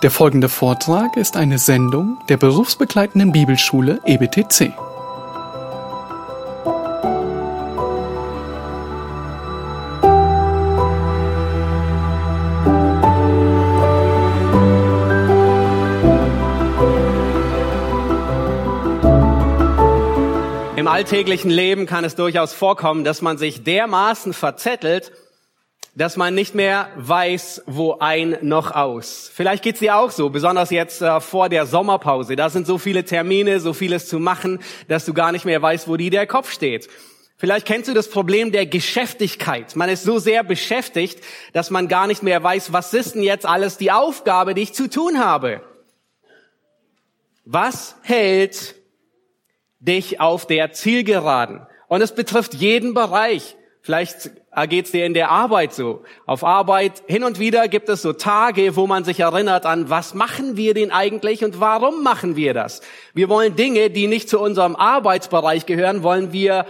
Der folgende Vortrag ist eine Sendung der berufsbegleitenden Bibelschule EBTC. Im alltäglichen Leben kann es durchaus vorkommen, dass man sich dermaßen verzettelt, dass man nicht mehr weiß, wo ein noch aus. Vielleicht geht's dir auch so, besonders jetzt äh, vor der Sommerpause. Da sind so viele Termine, so vieles zu machen, dass du gar nicht mehr weißt, wo dir der Kopf steht. Vielleicht kennst du das Problem der Geschäftigkeit. Man ist so sehr beschäftigt, dass man gar nicht mehr weiß, was ist denn jetzt alles die Aufgabe, die ich zu tun habe. Was hält dich auf der Zielgeraden? Und es betrifft jeden Bereich. Vielleicht geht's dir in der Arbeit so. Auf Arbeit hin und wieder gibt es so Tage, wo man sich erinnert an, was machen wir denn eigentlich und warum machen wir das? Wir wollen Dinge, die nicht zu unserem Arbeitsbereich gehören, wollen wir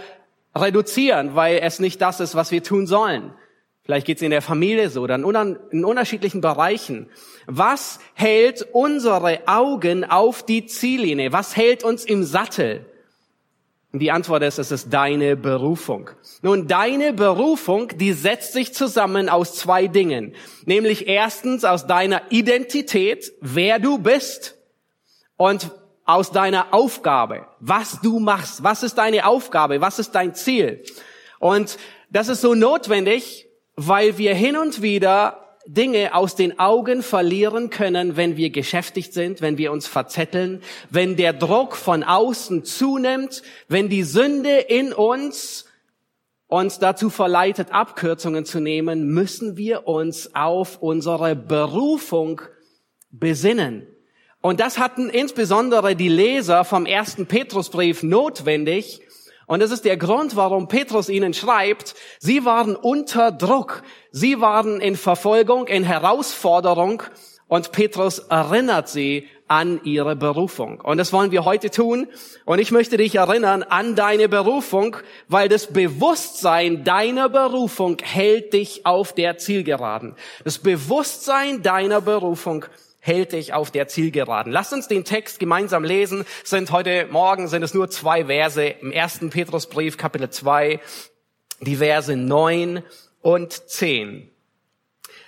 reduzieren, weil es nicht das ist, was wir tun sollen. Vielleicht geht's in der Familie so, dann in unterschiedlichen Bereichen. Was hält unsere Augen auf die Ziellinie? Was hält uns im Sattel? Und die Antwort ist, es ist deine Berufung. Nun, deine Berufung, die setzt sich zusammen aus zwei Dingen. Nämlich erstens aus deiner Identität, wer du bist, und aus deiner Aufgabe, was du machst. Was ist deine Aufgabe? Was ist dein Ziel? Und das ist so notwendig, weil wir hin und wieder Dinge aus den Augen verlieren können, wenn wir geschäftigt sind, wenn wir uns verzetteln, wenn der Druck von außen zunimmt, wenn die Sünde in uns uns dazu verleitet, Abkürzungen zu nehmen, müssen wir uns auf unsere Berufung besinnen. Und das hatten insbesondere die Leser vom ersten Petrusbrief notwendig, und das ist der Grund, warum Petrus ihnen schreibt, sie waren unter Druck, sie waren in Verfolgung, in Herausforderung und Petrus erinnert sie an ihre Berufung. Und das wollen wir heute tun. Und ich möchte dich erinnern an deine Berufung, weil das Bewusstsein deiner Berufung hält dich auf der Zielgeraden. Das Bewusstsein deiner Berufung hält dich auf der Zielgeraden. Lasst uns den Text gemeinsam lesen. Es sind heute Morgen sind es nur zwei Verse im ersten Petrusbrief, Kapitel 2, die Verse 9 und 10.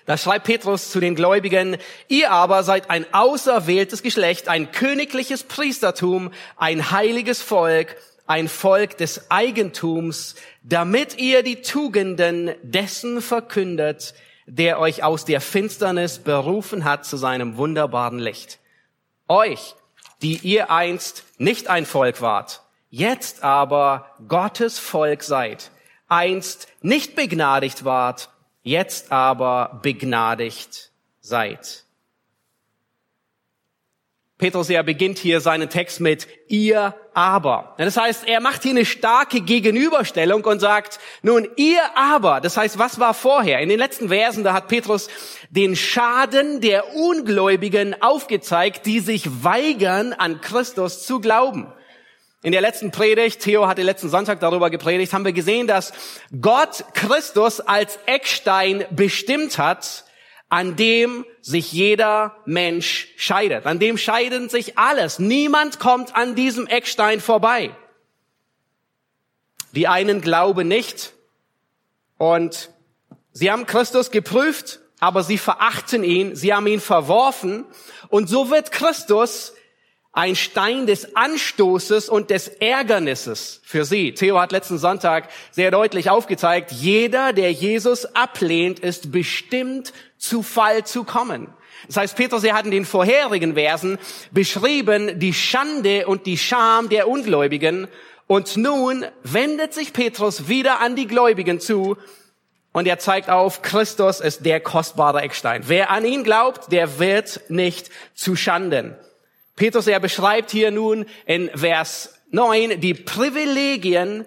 Da schreibt Petrus zu den Gläubigen, ihr aber seid ein auserwähltes Geschlecht, ein königliches Priestertum, ein heiliges Volk, ein Volk des Eigentums, damit ihr die Tugenden dessen verkündet, der euch aus der Finsternis berufen hat zu seinem wunderbaren Licht. Euch, die ihr einst nicht ein Volk wart, jetzt aber Gottes Volk seid, einst nicht begnadigt wart, jetzt aber begnadigt seid. Petrus, er beginnt hier seinen Text mit ihr aber. Das heißt, er macht hier eine starke Gegenüberstellung und sagt, nun ihr aber, das heißt, was war vorher? In den letzten Versen, da hat Petrus den Schaden der Ungläubigen aufgezeigt, die sich weigern, an Christus zu glauben. In der letzten Predigt, Theo hatte letzten Sonntag darüber gepredigt, haben wir gesehen, dass Gott Christus als Eckstein bestimmt hat, an dem sich jeder Mensch scheidet. An dem scheiden sich alles. Niemand kommt an diesem Eckstein vorbei. Die einen glauben nicht und sie haben Christus geprüft, aber sie verachten ihn, sie haben ihn verworfen und so wird Christus ein Stein des Anstoßes und des Ärgernisses für sie. Theo hat letzten Sonntag sehr deutlich aufgezeigt, jeder, der Jesus ablehnt, ist bestimmt zu Fall zu kommen. Das heißt, Petrus, er hat in den vorherigen Versen beschrieben die Schande und die Scham der Ungläubigen und nun wendet sich Petrus wieder an die Gläubigen zu und er zeigt auf, Christus ist der kostbare Eckstein. Wer an ihn glaubt, der wird nicht zu Schanden. Petrus, er beschreibt hier nun in Vers 9 die Privilegien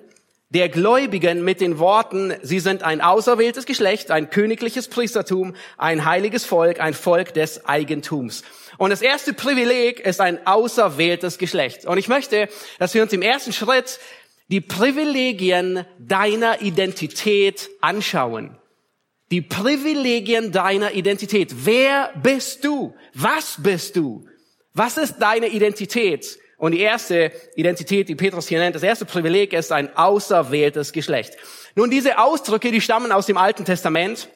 der Gläubigen mit den Worten, sie sind ein auserwähltes Geschlecht, ein königliches Priestertum, ein heiliges Volk, ein Volk des Eigentums. Und das erste Privileg ist ein auserwähltes Geschlecht. Und ich möchte, dass wir uns im ersten Schritt die Privilegien deiner Identität anschauen. die Privilegien deiner Identität. Wer bist du? Was bist du? Was ist deine Identität? Und die erste Identität, die Petrus hier nennt, das erste Privileg ist ein auserwähltes Geschlecht. Nun, diese Ausdrücke, die stammen aus dem Alten Testament.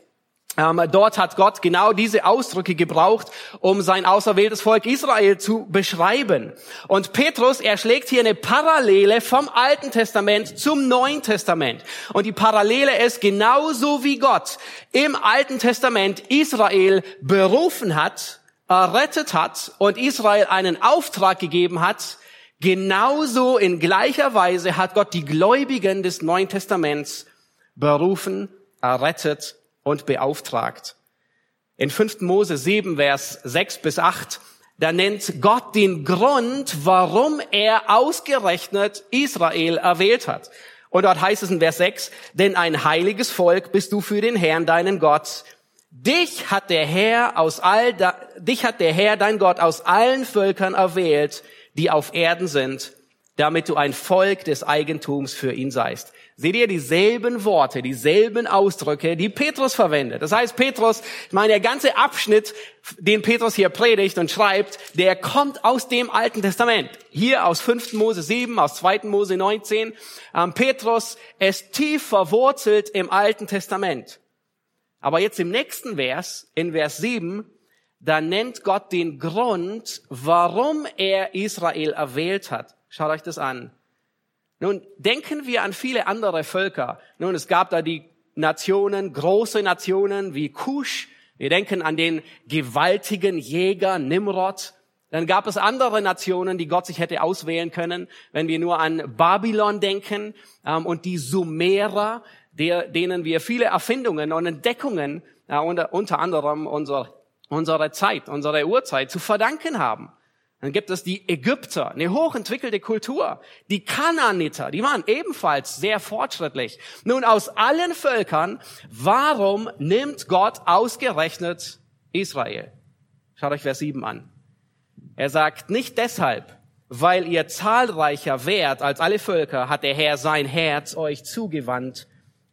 Ähm, dort hat Gott genau diese Ausdrücke gebraucht, um sein auserwähltes Volk Israel zu beschreiben. Und Petrus, er schlägt hier eine Parallele vom Alten Testament zum Neuen Testament. Und die Parallele ist genauso wie Gott im Alten Testament Israel berufen hat, errettet hat und Israel einen Auftrag gegeben hat, genauso in gleicher Weise hat Gott die Gläubigen des Neuen Testaments berufen, errettet und beauftragt. In 5. Mose 7, Vers 6 bis 8, da nennt Gott den Grund, warum er ausgerechnet Israel erwählt hat. Und dort heißt es in Vers 6, denn ein heiliges Volk bist du für den Herrn, deinen Gott. Dich hat der Herr aus all, dich hat der Herr, dein Gott, aus allen Völkern erwählt, die auf Erden sind, damit du ein Volk des Eigentums für ihn seist seht ihr dieselben Worte, dieselben Ausdrücke, die Petrus verwendet. Das heißt, Petrus, ich meine, der ganze Abschnitt, den Petrus hier predigt und schreibt, der kommt aus dem Alten Testament. Hier aus 5. Mose 7, aus 2. Mose 19. Ähm, Petrus ist tief verwurzelt im Alten Testament. Aber jetzt im nächsten Vers, in Vers 7, da nennt Gott den Grund, warum er Israel erwählt hat. Schaut euch das an. Nun denken wir an viele andere Völker. Nun, es gab da die Nationen, große Nationen wie Kusch. Wir denken an den gewaltigen Jäger Nimrod. Dann gab es andere Nationen, die Gott sich hätte auswählen können, wenn wir nur an Babylon denken ähm, und die Sumerer, der, denen wir viele Erfindungen und Entdeckungen, äh, unter, unter anderem unsere, unsere Zeit, unsere Urzeit zu verdanken haben. Dann gibt es die Ägypter, eine hochentwickelte Kultur. Die Kanaaniter, die waren ebenfalls sehr fortschrittlich. Nun, aus allen Völkern, warum nimmt Gott ausgerechnet Israel? Schaut euch Vers 7 an. Er sagt, nicht deshalb, weil ihr zahlreicher wärt als alle Völker, hat der Herr sein Herz euch zugewandt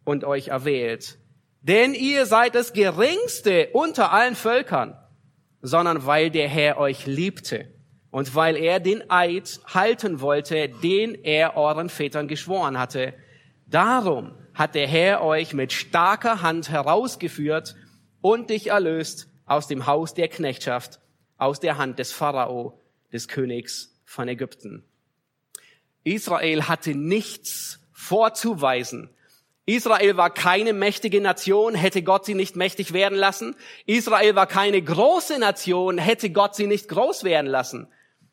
und euch erwählt. Denn ihr seid das geringste unter allen Völkern, sondern weil der Herr euch liebte und weil er den Eid halten wollte, den er euren Vätern geschworen hatte. Darum hat der Herr euch mit starker Hand herausgeführt und dich erlöst aus dem Haus der Knechtschaft, aus der Hand des Pharao, des Königs von Ägypten. Israel hatte nichts vorzuweisen. Israel war keine mächtige Nation, hätte Gott sie nicht mächtig werden lassen. Israel war keine große Nation, hätte Gott sie nicht groß werden lassen.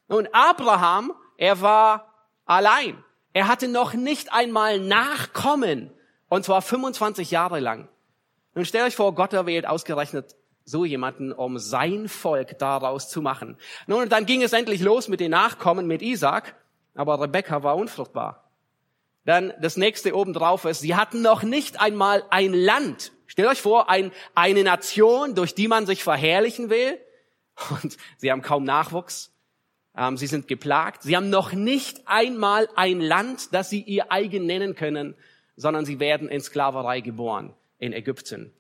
Nun, Abraham, er war allein. Er hatte noch nicht einmal Nachkommen. Und zwar 25 Jahre lang. Nun stellt euch vor, Gott erwählt ausgerechnet so jemanden, um sein Volk daraus zu machen. Nun, dann ging es endlich los mit den Nachkommen mit Isaac, aber Rebekka war unfruchtbar. Dann das nächste obendrauf ist, sie hatten noch nicht einmal ein Land. Stellt euch vor, ein, eine Nation, durch die man sich verherrlichen will. Und sie haben kaum Nachwuchs. Ähm, sie sind geplagt. Sie haben noch nicht einmal ein Land, das sie ihr eigen nennen können, sondern sie werden in Sklaverei geboren in Ägypten.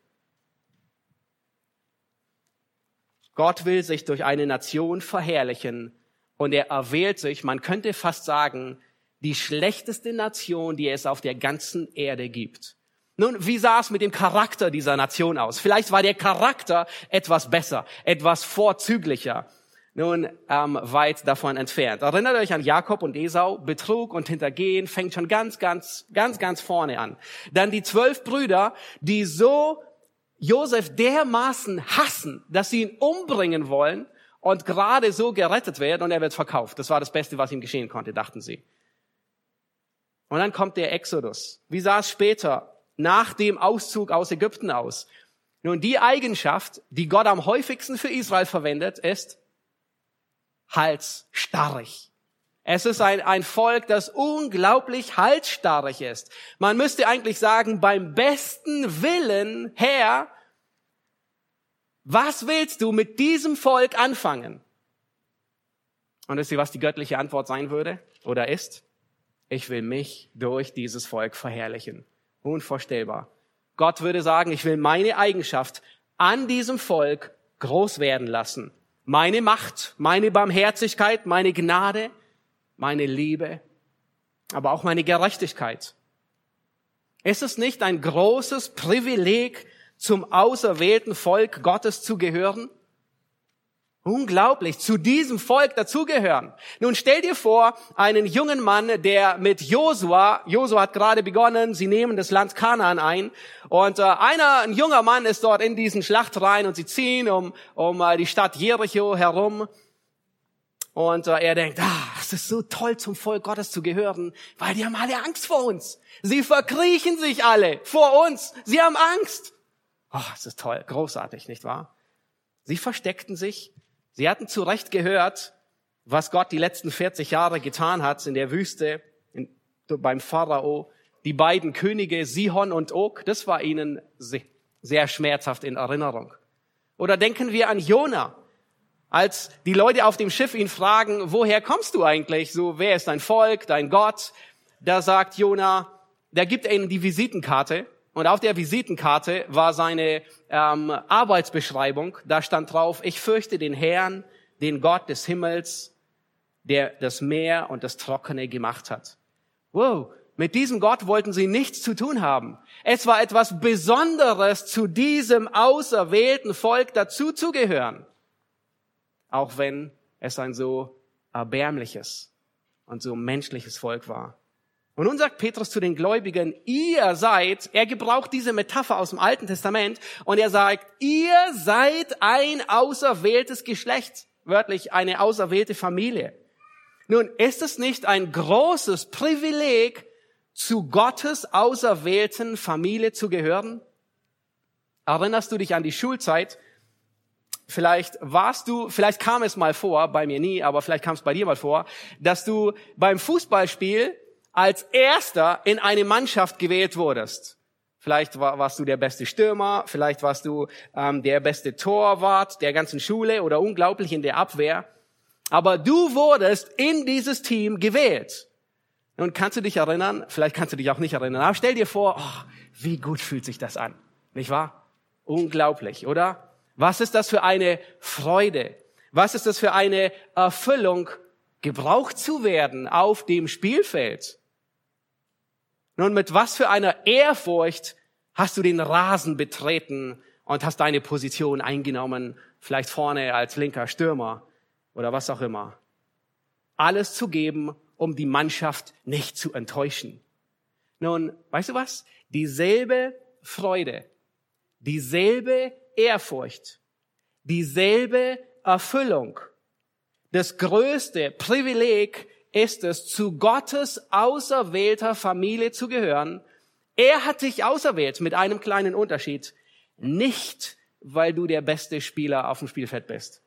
Gott will sich durch eine Nation verherrlichen und er erwählt sich, man könnte fast sagen, die schlechteste Nation, die es auf der ganzen Erde gibt. Nun, wie sah es mit dem Charakter dieser Nation aus? Vielleicht war der Charakter etwas besser, etwas vorzüglicher nun ähm, weit davon entfernt. Erinnert euch an Jakob und Esau. Betrug und Hintergehen fängt schon ganz, ganz, ganz, ganz vorne an. Dann die zwölf Brüder, die so Josef dermaßen hassen, dass sie ihn umbringen wollen und gerade so gerettet werden und er wird verkauft. Das war das Beste, was ihm geschehen konnte, dachten sie. Und dann kommt der Exodus. Wie sah es später nach dem Auszug aus Ägypten aus? Nun, die Eigenschaft, die Gott am häufigsten für Israel verwendet, ist halsstarrig. Es ist ein, ein Volk, das unglaublich halsstarrig ist. Man müsste eigentlich sagen, beim besten Willen, Herr, was willst du mit diesem Volk anfangen? Und wisst ihr, was die göttliche Antwort sein würde oder ist? Ich will mich durch dieses Volk verherrlichen. Unvorstellbar. Gott würde sagen, ich will meine Eigenschaft an diesem Volk groß werden lassen. Meine Macht, meine Barmherzigkeit, meine Gnade, meine Liebe, aber auch meine Gerechtigkeit. Ist es nicht ein großes Privileg, zum auserwählten Volk Gottes zu gehören? Unglaublich, zu diesem Volk dazugehören. Nun stell dir vor, einen jungen Mann, der mit Josua, Josua hat gerade begonnen, sie nehmen das Land Kanaan ein, und äh, einer, ein junger Mann ist dort in diesen Schlachtreihen und sie ziehen um, um äh, die Stadt Jericho herum. Und äh, er denkt, ah, es ist so toll, zum Volk Gottes zu gehören, weil die haben alle Angst vor uns. Sie verkriechen sich alle vor uns. Sie haben Angst. Oh, es ist toll, großartig, nicht wahr? Sie versteckten sich Sie hatten zu Recht gehört, was Gott die letzten 40 Jahre getan hat in der Wüste, in, beim Pharao. Die beiden Könige Sihon und Og, das war ihnen sehr schmerzhaft in Erinnerung. Oder denken wir an Jona, als die Leute auf dem Schiff ihn fragen, woher kommst du eigentlich? So, wer ist dein Volk, dein Gott? Da sagt Jona, der gibt ihnen die Visitenkarte und auf der Visitenkarte war seine ähm, Arbeitsbeschreibung. Da stand drauf, ich fürchte den Herrn, den Gott des Himmels, der das Meer und das Trockene gemacht hat. Wow, mit diesem Gott wollten sie nichts zu tun haben. Es war etwas Besonderes, zu diesem auserwählten Volk dazuzugehören. Auch wenn es ein so erbärmliches und so menschliches Volk war. Und nun sagt Petrus zu den Gläubigen, ihr seid, er gebraucht diese Metapher aus dem Alten Testament und er sagt, ihr seid ein auserwähltes Geschlecht, wörtlich eine auserwählte Familie. Nun, ist es nicht ein großes Privileg, zu Gottes auserwählten Familie zu gehören? Erinnerst du dich an die Schulzeit? Vielleicht warst du, vielleicht kam es mal vor, bei mir nie, aber vielleicht kam es bei dir mal vor, dass du beim Fußballspiel als Erster in eine Mannschaft gewählt wurdest. Vielleicht war, warst du der beste Stürmer, vielleicht warst du ähm, der beste Torwart der ganzen Schule oder unglaublich in der Abwehr. Aber du wurdest in dieses Team gewählt. Nun kannst du dich erinnern, vielleicht kannst du dich auch nicht erinnern, aber stell dir vor, oh, wie gut fühlt sich das an. Nicht wahr? Unglaublich, oder? Was ist das für eine Freude? Was ist das für eine Erfüllung, gebraucht zu werden auf dem Spielfeld? Nun, mit was für einer Ehrfurcht hast du den Rasen betreten und hast deine Position eingenommen, vielleicht vorne als linker Stürmer oder was auch immer. Alles zu geben, um die Mannschaft nicht zu enttäuschen. Nun, weißt du was? Dieselbe Freude, dieselbe Ehrfurcht, dieselbe Erfüllung, das größte Privileg ist es, zu Gottes auserwählter Familie zu gehören. Er hat dich auserwählt mit einem kleinen Unterschied. Nicht, weil du der beste Spieler auf dem Spielfeld bist,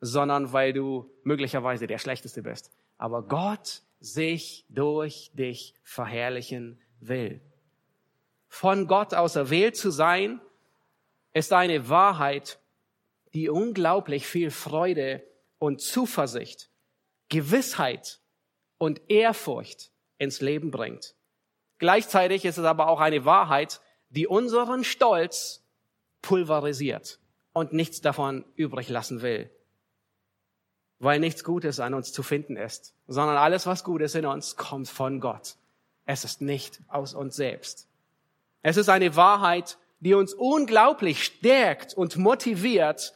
sondern weil du möglicherweise der schlechteste bist. Aber Gott sich durch dich verherrlichen will. Von Gott auserwählt zu sein, ist eine Wahrheit, die unglaublich viel Freude und Zuversicht Gewissheit und Ehrfurcht ins Leben bringt. Gleichzeitig ist es aber auch eine Wahrheit, die unseren Stolz pulverisiert und nichts davon übrig lassen will. Weil nichts Gutes an uns zu finden ist, sondern alles, was gut ist in uns, kommt von Gott. Es ist nicht aus uns selbst. Es ist eine Wahrheit, die uns unglaublich stärkt und motiviert,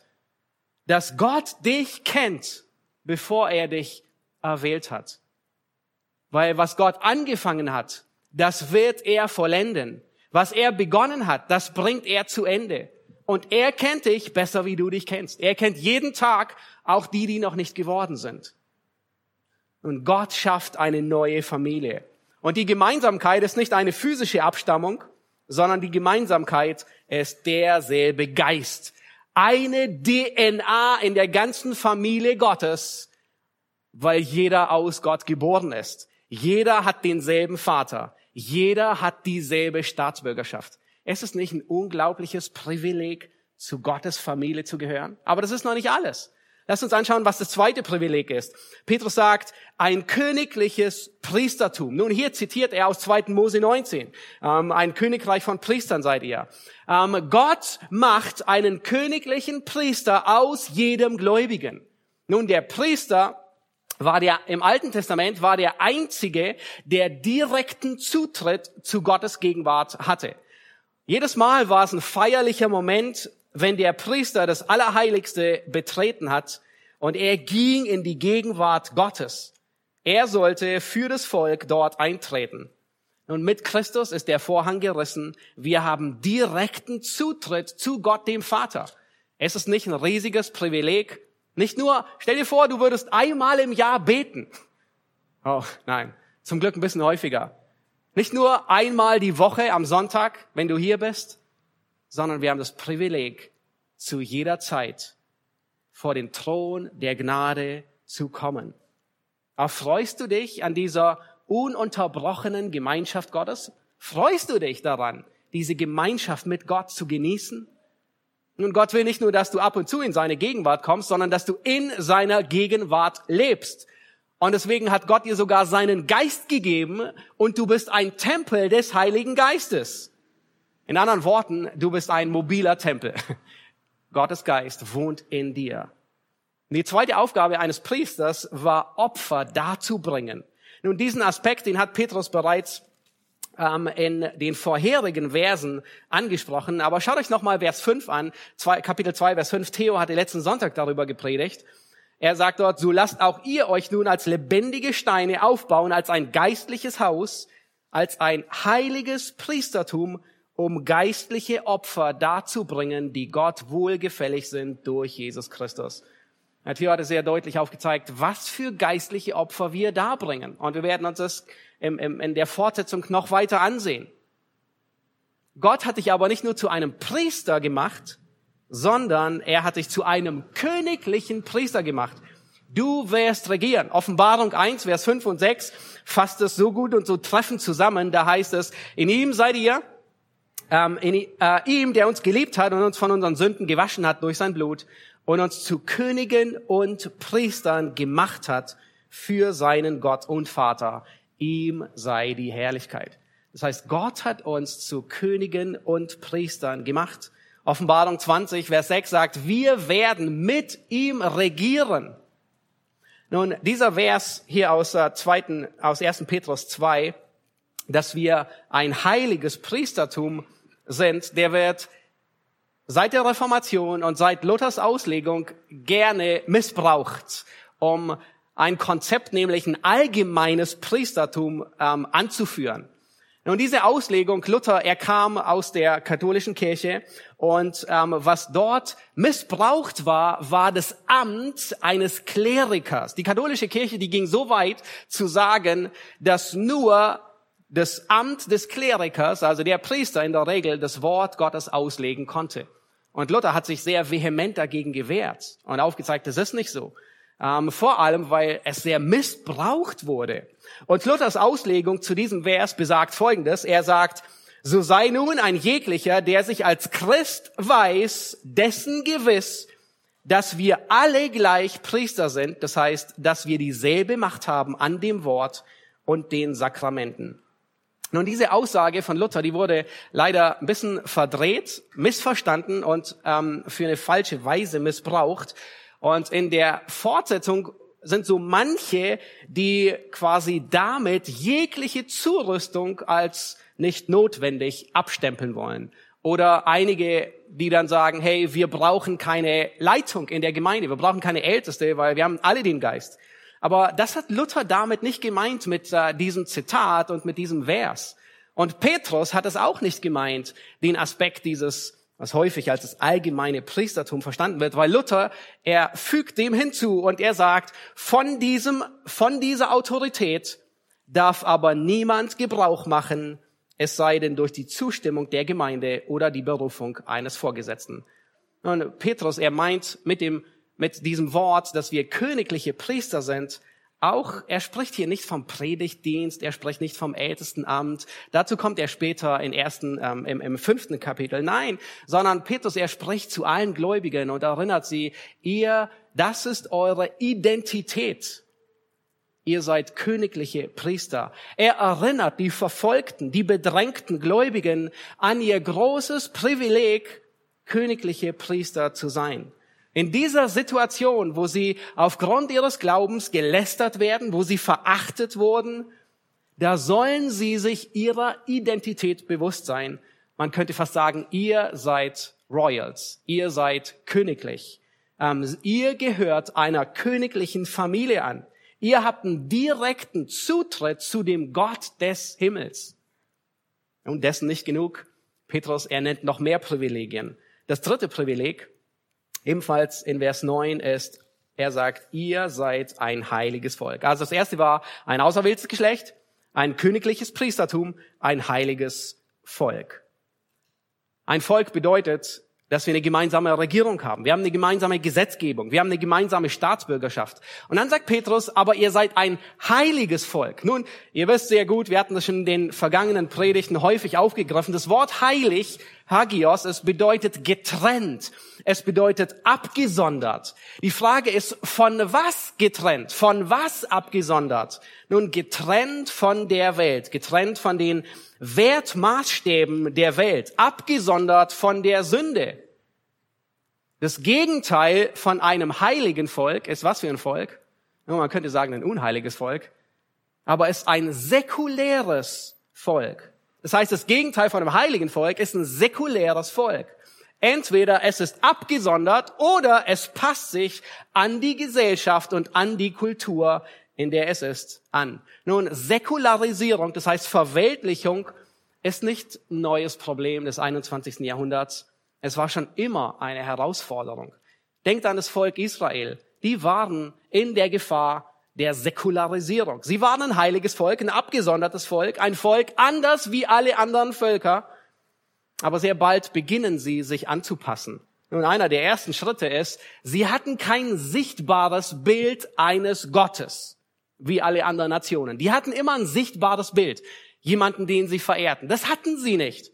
dass Gott dich kennt, bevor er dich erwählt hat. Weil was Gott angefangen hat, das wird er vollenden. Was er begonnen hat, das bringt er zu Ende. Und er kennt dich besser, wie du dich kennst. Er kennt jeden Tag auch die, die noch nicht geworden sind. Und Gott schafft eine neue Familie. Und die Gemeinsamkeit ist nicht eine physische Abstammung, sondern die Gemeinsamkeit ist derselbe Geist. Eine DNA in der ganzen Familie Gottes, weil jeder aus Gott geboren ist. Jeder hat denselben Vater. Jeder hat dieselbe Staatsbürgerschaft. Es ist nicht ein unglaubliches Privileg, zu Gottes Familie zu gehören. Aber das ist noch nicht alles. Lass uns anschauen, was das zweite Privileg ist. Petrus sagt, ein königliches Priestertum. Nun, hier zitiert er aus 2. Mose 19. Ähm, ein Königreich von Priestern seid ihr. Ähm, Gott macht einen königlichen Priester aus jedem Gläubigen. Nun, der Priester war der, im Alten Testament war der einzige, der direkten Zutritt zu Gottes Gegenwart hatte. Jedes Mal war es ein feierlicher Moment, wenn der Priester das Allerheiligste betreten hat und er ging in die Gegenwart Gottes. Er sollte für das Volk dort eintreten. Und mit Christus ist der Vorhang gerissen. Wir haben direkten Zutritt zu Gott, dem Vater. Es ist nicht ein riesiges Privileg. Nicht nur, stell dir vor, du würdest einmal im Jahr beten. Oh, nein. Zum Glück ein bisschen häufiger. Nicht nur einmal die Woche am Sonntag, wenn du hier bist, sondern wir haben das Privileg, zu jeder Zeit vor den Thron der Gnade zu kommen. Erfreust du dich an dieser ununterbrochenen Gemeinschaft Gottes? Freust du dich daran, diese Gemeinschaft mit Gott zu genießen? Nun, Gott will nicht nur, dass du ab und zu in seine Gegenwart kommst, sondern dass du in seiner Gegenwart lebst. Und deswegen hat Gott dir sogar seinen Geist gegeben und du bist ein Tempel des Heiligen Geistes. In anderen Worten, du bist ein mobiler Tempel. Gottes Geist wohnt in dir. die zweite Aufgabe eines Priesters war, Opfer darzubringen. Nun, diesen Aspekt, den hat Petrus bereits ähm, in den vorherigen Versen angesprochen. Aber schaut euch nochmal Vers 5 an, zwei, Kapitel 2, Vers 5. Theo hatte letzten Sonntag darüber gepredigt. Er sagt dort, so lasst auch ihr euch nun als lebendige Steine aufbauen, als ein geistliches Haus, als ein heiliges Priestertum, um geistliche Opfer darzubringen, die Gott wohlgefällig sind durch Jesus Christus. Theo hatte sehr deutlich aufgezeigt, was für geistliche Opfer wir darbringen. Und wir werden uns das im, im, in der Fortsetzung noch weiter ansehen. Gott hat dich aber nicht nur zu einem Priester gemacht, sondern er hat dich zu einem königlichen Priester gemacht. Du wirst regieren. Offenbarung 1, Vers 5 und 6 fasst es so gut und so treffend zusammen. Da heißt es, in ihm seid ihr ähm, in, äh, ihm, der uns geliebt hat und uns von unseren Sünden gewaschen hat durch sein Blut und uns zu Königen und Priestern gemacht hat für seinen Gott und Vater. Ihm sei die Herrlichkeit. Das heißt, Gott hat uns zu Königen und Priestern gemacht. Offenbarung 20, Vers 6 sagt, wir werden mit ihm regieren. Nun, dieser Vers hier aus, äh, zweiten, aus 1. Petrus 2, dass wir ein heiliges Priestertum sind, der wird seit der Reformation und seit Luthers Auslegung gerne missbraucht, um ein Konzept, nämlich ein allgemeines Priestertum ähm, anzuführen. Nun, diese Auslegung, Luther, er kam aus der katholischen Kirche und ähm, was dort missbraucht war, war das Amt eines Klerikers. Die katholische Kirche, die ging so weit zu sagen, dass nur das Amt des Klerikers, also der Priester in der Regel, das Wort Gottes auslegen konnte. Und Luther hat sich sehr vehement dagegen gewehrt und aufgezeigt, das ist nicht so. Ähm, vor allem, weil es sehr missbraucht wurde. Und Luthers Auslegung zu diesem Vers besagt Folgendes. Er sagt, so sei nun ein jeglicher, der sich als Christ weiß, dessen gewiss, dass wir alle gleich Priester sind, das heißt, dass wir dieselbe Macht haben an dem Wort und den Sakramenten. Nun, diese Aussage von Luther, die wurde leider ein bisschen verdreht, missverstanden und ähm, für eine falsche Weise missbraucht. Und in der Fortsetzung sind so manche, die quasi damit jegliche Zurüstung als nicht notwendig abstempeln wollen. Oder einige, die dann sagen, hey, wir brauchen keine Leitung in der Gemeinde, wir brauchen keine Älteste, weil wir haben alle den Geist. Aber das hat Luther damit nicht gemeint mit äh, diesem Zitat und mit diesem Vers. Und Petrus hat es auch nicht gemeint, den Aspekt dieses, was häufig als das allgemeine Priestertum verstanden wird, weil Luther, er fügt dem hinzu und er sagt, von diesem, von dieser Autorität darf aber niemand Gebrauch machen, es sei denn durch die Zustimmung der Gemeinde oder die Berufung eines Vorgesetzten. Und Petrus, er meint mit dem mit diesem Wort, dass wir königliche Priester sind, auch, er spricht hier nicht vom Predigtdienst, er spricht nicht vom Ältestenamt. Dazu kommt er später in ersten, ähm, im, im fünften Kapitel. Nein, sondern Petrus, er spricht zu allen Gläubigen und erinnert sie, ihr, das ist eure Identität. Ihr seid königliche Priester. Er erinnert die verfolgten, die bedrängten Gläubigen an ihr großes Privileg, königliche Priester zu sein. In dieser Situation, wo sie aufgrund ihres Glaubens gelästert werden, wo sie verachtet wurden, da sollen sie sich ihrer Identität bewusst sein. Man könnte fast sagen, ihr seid Royals, ihr seid königlich. Ähm, ihr gehört einer königlichen Familie an. Ihr habt einen direkten Zutritt zu dem Gott des Himmels. Und dessen nicht genug. Petrus, er nennt noch mehr Privilegien. Das dritte Privileg, Ebenfalls in Vers 9 ist, er sagt, ihr seid ein heiliges Volk. Also das erste war ein auserwähltes Geschlecht, ein königliches Priestertum, ein heiliges Volk. Ein Volk bedeutet, dass wir eine gemeinsame Regierung haben. Wir haben eine gemeinsame Gesetzgebung. Wir haben eine gemeinsame Staatsbürgerschaft. Und dann sagt Petrus, aber ihr seid ein heiliges Volk. Nun, ihr wisst sehr gut, wir hatten das schon in den vergangenen Predigten häufig aufgegriffen. Das Wort heilig, Hagios, es bedeutet getrennt. Es bedeutet abgesondert. Die Frage ist, von was getrennt? Von was abgesondert? Nun, getrennt von der Welt, getrennt von den Wertmaßstäben der Welt, abgesondert von der Sünde. Das Gegenteil von einem heiligen Volk ist was für ein Volk? Man könnte sagen ein unheiliges Volk, aber ist ein säkuläres Volk. Das heißt, das Gegenteil von einem heiligen Volk ist ein säkuläres Volk. Entweder es ist abgesondert oder es passt sich an die Gesellschaft und an die Kultur, in der es ist, an. Nun, Säkularisierung, das heißt Verweltlichung, ist nicht ein neues Problem des 21. Jahrhunderts. Es war schon immer eine Herausforderung. Denkt an das Volk Israel. Die waren in der Gefahr der Säkularisierung. Sie waren ein heiliges Volk, ein abgesondertes Volk, ein Volk anders wie alle anderen Völker. Aber sehr bald beginnen sie, sich anzupassen. Nun, einer der ersten Schritte ist, sie hatten kein sichtbares Bild eines Gottes, wie alle anderen Nationen. Die hatten immer ein sichtbares Bild, jemanden, den sie verehrten. Das hatten sie nicht.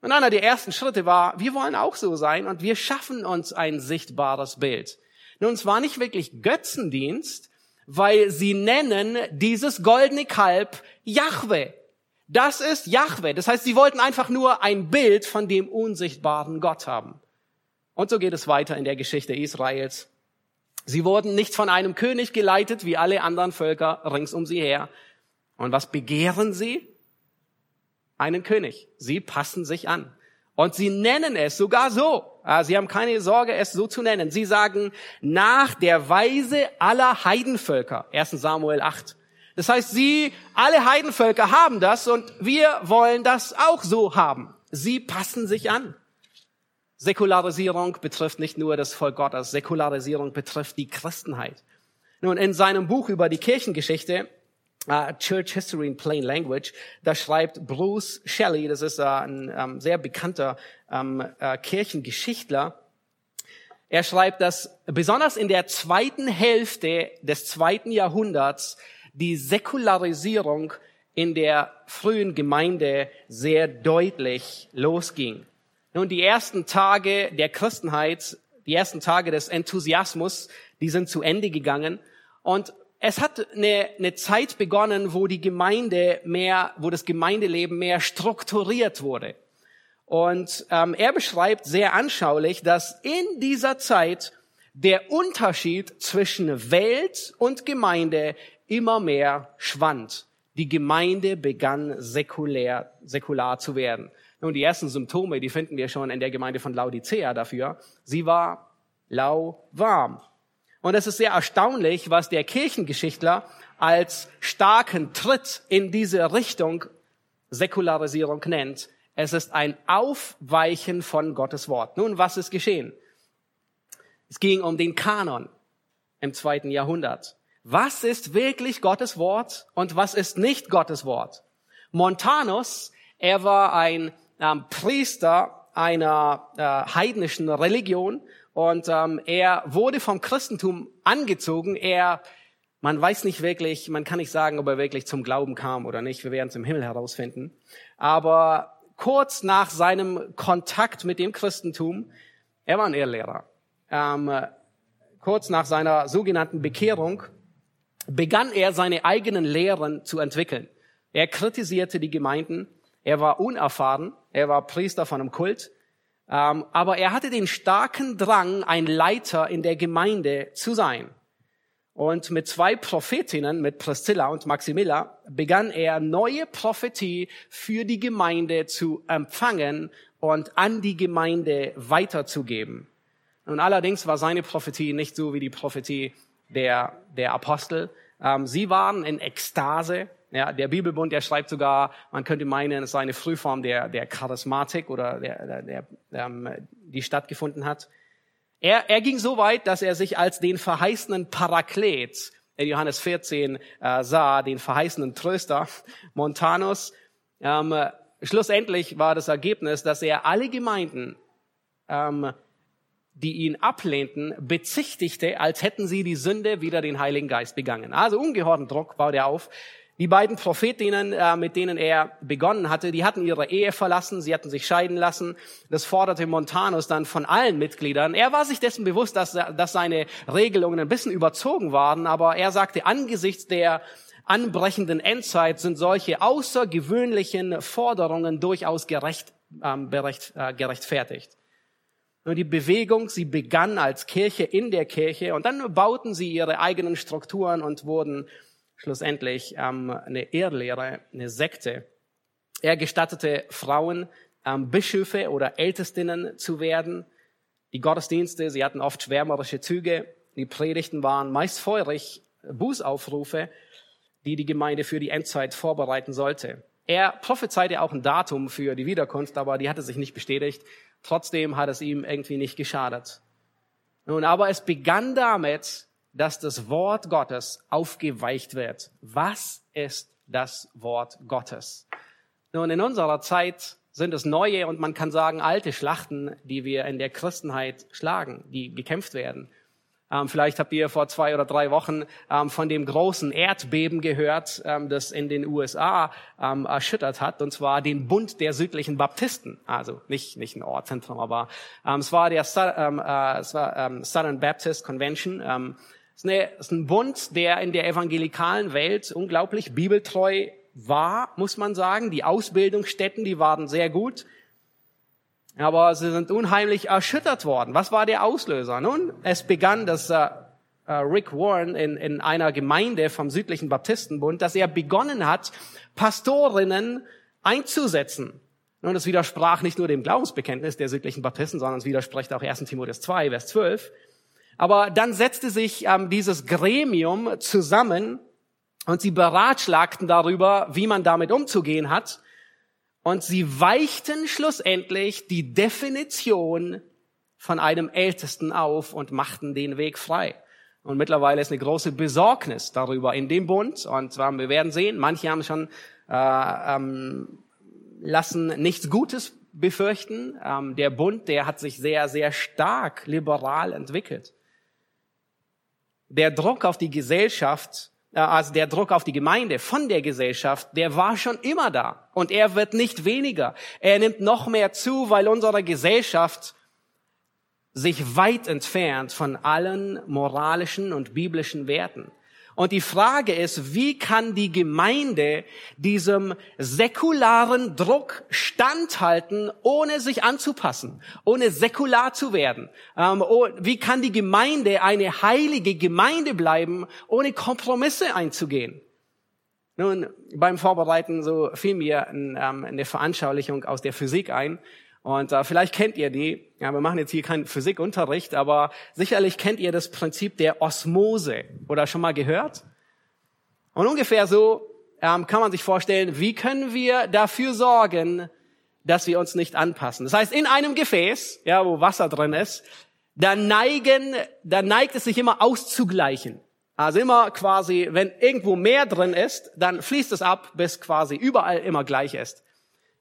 Und einer der ersten Schritte war, wir wollen auch so sein und wir schaffen uns ein sichtbares Bild. Nun, es war nicht wirklich Götzendienst, weil sie nennen dieses goldene Kalb Jahwe. Das ist Jahwe. Das heißt, sie wollten einfach nur ein Bild von dem unsichtbaren Gott haben. Und so geht es weiter in der Geschichte Israels. Sie wurden nicht von einem König geleitet, wie alle anderen Völker rings um sie her. Und was begehren sie? Einen König. Sie passen sich an. Und sie nennen es sogar so. Sie haben keine Sorge, es so zu nennen. Sie sagen, nach der Weise aller Heidenvölker. 1 Samuel 8. Das heißt, sie, alle Heidenvölker haben das und wir wollen das auch so haben. Sie passen sich an. Säkularisierung betrifft nicht nur das Volk Gottes, Säkularisierung betrifft die Christenheit. Nun, in seinem Buch über die Kirchengeschichte, uh, Church History in Plain Language, da schreibt Bruce Shelley, das ist uh, ein um, ähm, sehr bekannter um, ähm, uh, äh, Kirchengeschichtler, er schreibt, dass besonders in der zweiten Hälfte des zweiten Jahrhunderts die Säkularisierung in der frühen Gemeinde sehr deutlich losging. Nun, die ersten Tage der Christenheit, die ersten Tage des Enthusiasmus, die sind zu Ende gegangen. Und es hat eine, eine Zeit begonnen, wo die Gemeinde mehr, wo das Gemeindeleben mehr strukturiert wurde. Und ähm, er beschreibt sehr anschaulich, dass in dieser Zeit der Unterschied zwischen Welt und Gemeinde immer mehr schwand. Die Gemeinde begann säkulär, säkular zu werden. Nun, die ersten Symptome, die finden wir schon in der Gemeinde von Laodicea dafür. Sie war lauwarm. Und es ist sehr erstaunlich, was der Kirchengeschichtler als starken Tritt in diese Richtung Säkularisierung nennt. Es ist ein Aufweichen von Gottes Wort. Nun, was ist geschehen? Es ging um den Kanon im zweiten Jahrhundert was ist wirklich Gottes Wort und was ist nicht Gottes Wort. Montanus, er war ein ähm, Priester einer äh, heidnischen Religion und ähm, er wurde vom Christentum angezogen. Er Man weiß nicht wirklich, man kann nicht sagen, ob er wirklich zum Glauben kam oder nicht. Wir werden es im Himmel herausfinden. Aber kurz nach seinem Kontakt mit dem Christentum, er war ein Irrlehrer. Ähm, kurz nach seiner sogenannten Bekehrung begann er seine eigenen Lehren zu entwickeln. Er kritisierte die Gemeinden. Er war unerfahren. Er war Priester von einem Kult. Ähm, aber er hatte den starken Drang, ein Leiter in der Gemeinde zu sein. Und mit zwei Prophetinnen, mit Priscilla und Maximilla, begann er neue Prophetie für die Gemeinde zu empfangen und an die Gemeinde weiterzugeben. Und allerdings war seine Prophetie nicht so wie die Prophetie der, der Apostel. Ähm, sie waren in Ekstase. Ja, der Bibelbund, der schreibt sogar, man könnte meinen, es sei eine Frühform der, der Charismatik oder der, der, der ähm, die stattgefunden hat. Er, er ging so weit, dass er sich als den verheißenen Paraklet in Johannes 14 äh, sah, den verheißenen Tröster, Montanus. Ähm, schlussendlich war das Ergebnis, dass er alle Gemeinden, ähm, die ihn ablehnten, bezichtigte, als hätten sie die Sünde wider den Heiligen Geist begangen. Also ungeheuren Druck baut er auf. Die beiden Prophetinnen, äh, mit denen er begonnen hatte, die hatten ihre Ehe verlassen, sie hatten sich scheiden lassen. Das forderte Montanus dann von allen Mitgliedern. Er war sich dessen bewusst, dass, dass seine Regelungen ein bisschen überzogen waren, aber er sagte, angesichts der anbrechenden Endzeit sind solche außergewöhnlichen Forderungen durchaus gerecht, ähm, berecht, äh, gerechtfertigt. Nur die Bewegung, sie begann als Kirche in der Kirche und dann bauten sie ihre eigenen Strukturen und wurden schlussendlich ähm, eine Irrlehre, eine Sekte. Er gestattete Frauen, ähm, Bischöfe oder Ältestinnen zu werden. Die Gottesdienste, sie hatten oft schwärmerische Züge. Die Predigten waren meist feurig, Bußaufrufe, die die Gemeinde für die Endzeit vorbereiten sollte. Er prophezeite auch ein Datum für die Wiederkunft, aber die hatte sich nicht bestätigt. Trotzdem hat es ihm irgendwie nicht geschadet. Nun, aber es begann damit, dass das Wort Gottes aufgeweicht wird. Was ist das Wort Gottes? Nun, in unserer Zeit sind es neue und man kann sagen alte Schlachten, die wir in der Christenheit schlagen, die gekämpft werden. Ähm, vielleicht habt ihr vor zwei oder drei Wochen ähm, von dem großen Erdbeben gehört, ähm, das in den USA ähm, erschüttert hat, und zwar den Bund der südlichen Baptisten. Also nicht nicht ein Ortszentrum, aber ähm, es war der ähm, äh, es war, Southern Baptist Convention. Ist, eine, ist ein Bund, der in der evangelikalen Welt unglaublich bibeltreu war, muss man sagen. Die Ausbildungsstätten, die waren sehr gut. Aber sie sind unheimlich erschüttert worden. Was war der Auslöser? Nun, es begann, dass äh, äh, Rick Warren in, in einer Gemeinde vom südlichen Baptistenbund, dass er begonnen hat, Pastorinnen einzusetzen. Nun, das widersprach nicht nur dem Glaubensbekenntnis der südlichen Baptisten, sondern es widerspricht auch 1. Timotheus 2, Vers 12. Aber dann setzte sich ähm, dieses Gremium zusammen und sie beratschlagten darüber, wie man damit umzugehen hat. Und sie weichten schlussendlich die Definition von einem Ältesten auf und machten den Weg frei. Und mittlerweile ist eine große Besorgnis darüber in dem Bund. Und ähm, wir werden sehen, manche haben schon äh, ähm, lassen nichts Gutes befürchten. Ähm, der Bund, der hat sich sehr, sehr stark liberal entwickelt der Druck auf die Gesellschaft, äh, also der Druck auf die Gemeinde von der Gesellschaft, der war schon immer da. Und er wird nicht weniger. Er nimmt noch mehr zu, weil unsere Gesellschaft sich weit entfernt von allen moralischen und biblischen Werten. Und die Frage ist, wie kann die Gemeinde diesem säkularen Druck standhalten, ohne sich anzupassen, ohne säkular zu werden? Ähm, oh, wie kann die Gemeinde eine heilige Gemeinde bleiben, ohne Kompromisse einzugehen? Nun, beim Vorbereiten so fiel mir ähm, eine Veranschaulichung aus der Physik ein. Und äh, vielleicht kennt ihr die. Ja, wir machen jetzt hier keinen Physikunterricht, aber sicherlich kennt ihr das Prinzip der Osmose. Oder schon mal gehört? Und ungefähr so ähm, kann man sich vorstellen, wie können wir dafür sorgen, dass wir uns nicht anpassen. Das heißt, in einem Gefäß, ja, wo Wasser drin ist, da neigen, da neigt es sich immer auszugleichen. Also immer quasi, wenn irgendwo mehr drin ist, dann fließt es ab, bis quasi überall immer gleich ist.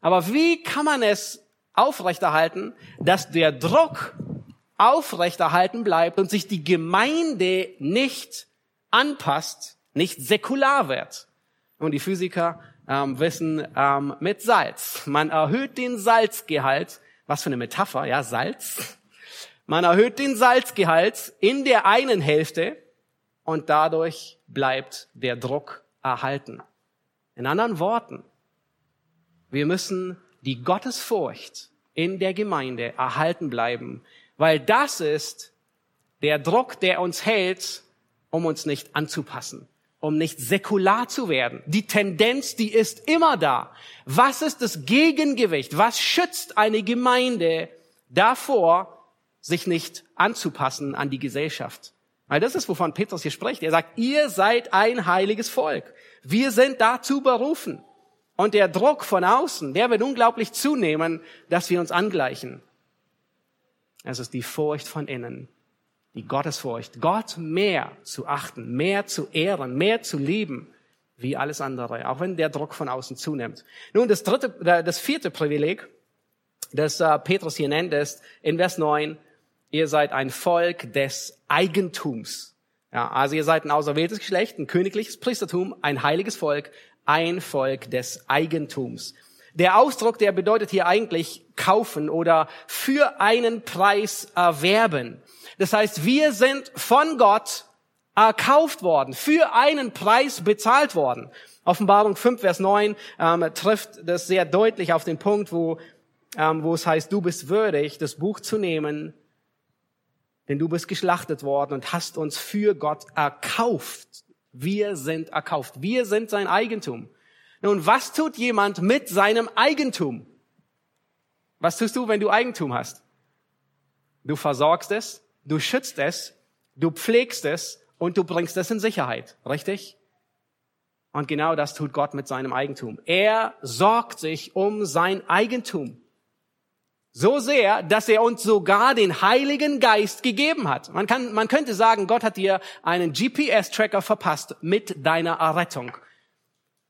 Aber wie kann man es aufrechterhalten, dass der Druck aufrechterhalten bleibt und sich die Gemeinde nicht anpasst, nicht säkular wird. Und die Physiker ähm, wissen ähm, mit Salz. Man erhöht den Salzgehalt. Was für eine Metapher, ja, Salz. Man erhöht den Salzgehalt in der einen Hälfte und dadurch bleibt der Druck erhalten. In anderen Worten, wir müssen die Gottesfurcht in der Gemeinde erhalten bleiben, weil das ist der Druck, der uns hält, um uns nicht anzupassen, um nicht säkular zu werden. Die Tendenz, die ist immer da. Was ist das Gegengewicht? Was schützt eine Gemeinde davor, sich nicht anzupassen an die Gesellschaft? Weil das ist, wovon Petrus hier spricht. Er sagt, ihr seid ein heiliges Volk. Wir sind dazu berufen. Und der Druck von außen, der wird unglaublich zunehmen, dass wir uns angleichen. Es ist die Furcht von innen, die Gottesfurcht, Gott mehr zu achten, mehr zu ehren, mehr zu lieben, wie alles andere, auch wenn der Druck von außen zunimmt. Nun, das dritte, äh, das vierte Privileg, das äh, Petrus hier nennt, ist in Vers 9, ihr seid ein Volk des Eigentums. Ja, also ihr seid ein auserwähltes Geschlecht, ein königliches Priestertum, ein heiliges Volk, ein Volk des Eigentums. Der Ausdruck, der bedeutet hier eigentlich kaufen oder für einen Preis erwerben. Das heißt, wir sind von Gott erkauft worden, für einen Preis bezahlt worden. Offenbarung 5, Vers 9 ähm, trifft das sehr deutlich auf den Punkt, wo, ähm, wo es heißt, du bist würdig, das Buch zu nehmen, denn du bist geschlachtet worden und hast uns für Gott erkauft. Wir sind erkauft. Wir sind sein Eigentum. Nun, was tut jemand mit seinem Eigentum? Was tust du, wenn du Eigentum hast? Du versorgst es, du schützt es, du pflegst es und du bringst es in Sicherheit. Richtig? Und genau das tut Gott mit seinem Eigentum. Er sorgt sich um sein Eigentum. So sehr, dass er uns sogar den Heiligen Geist gegeben hat. Man, kann, man könnte sagen, Gott hat dir einen GPS-Tracker verpasst mit deiner Errettung,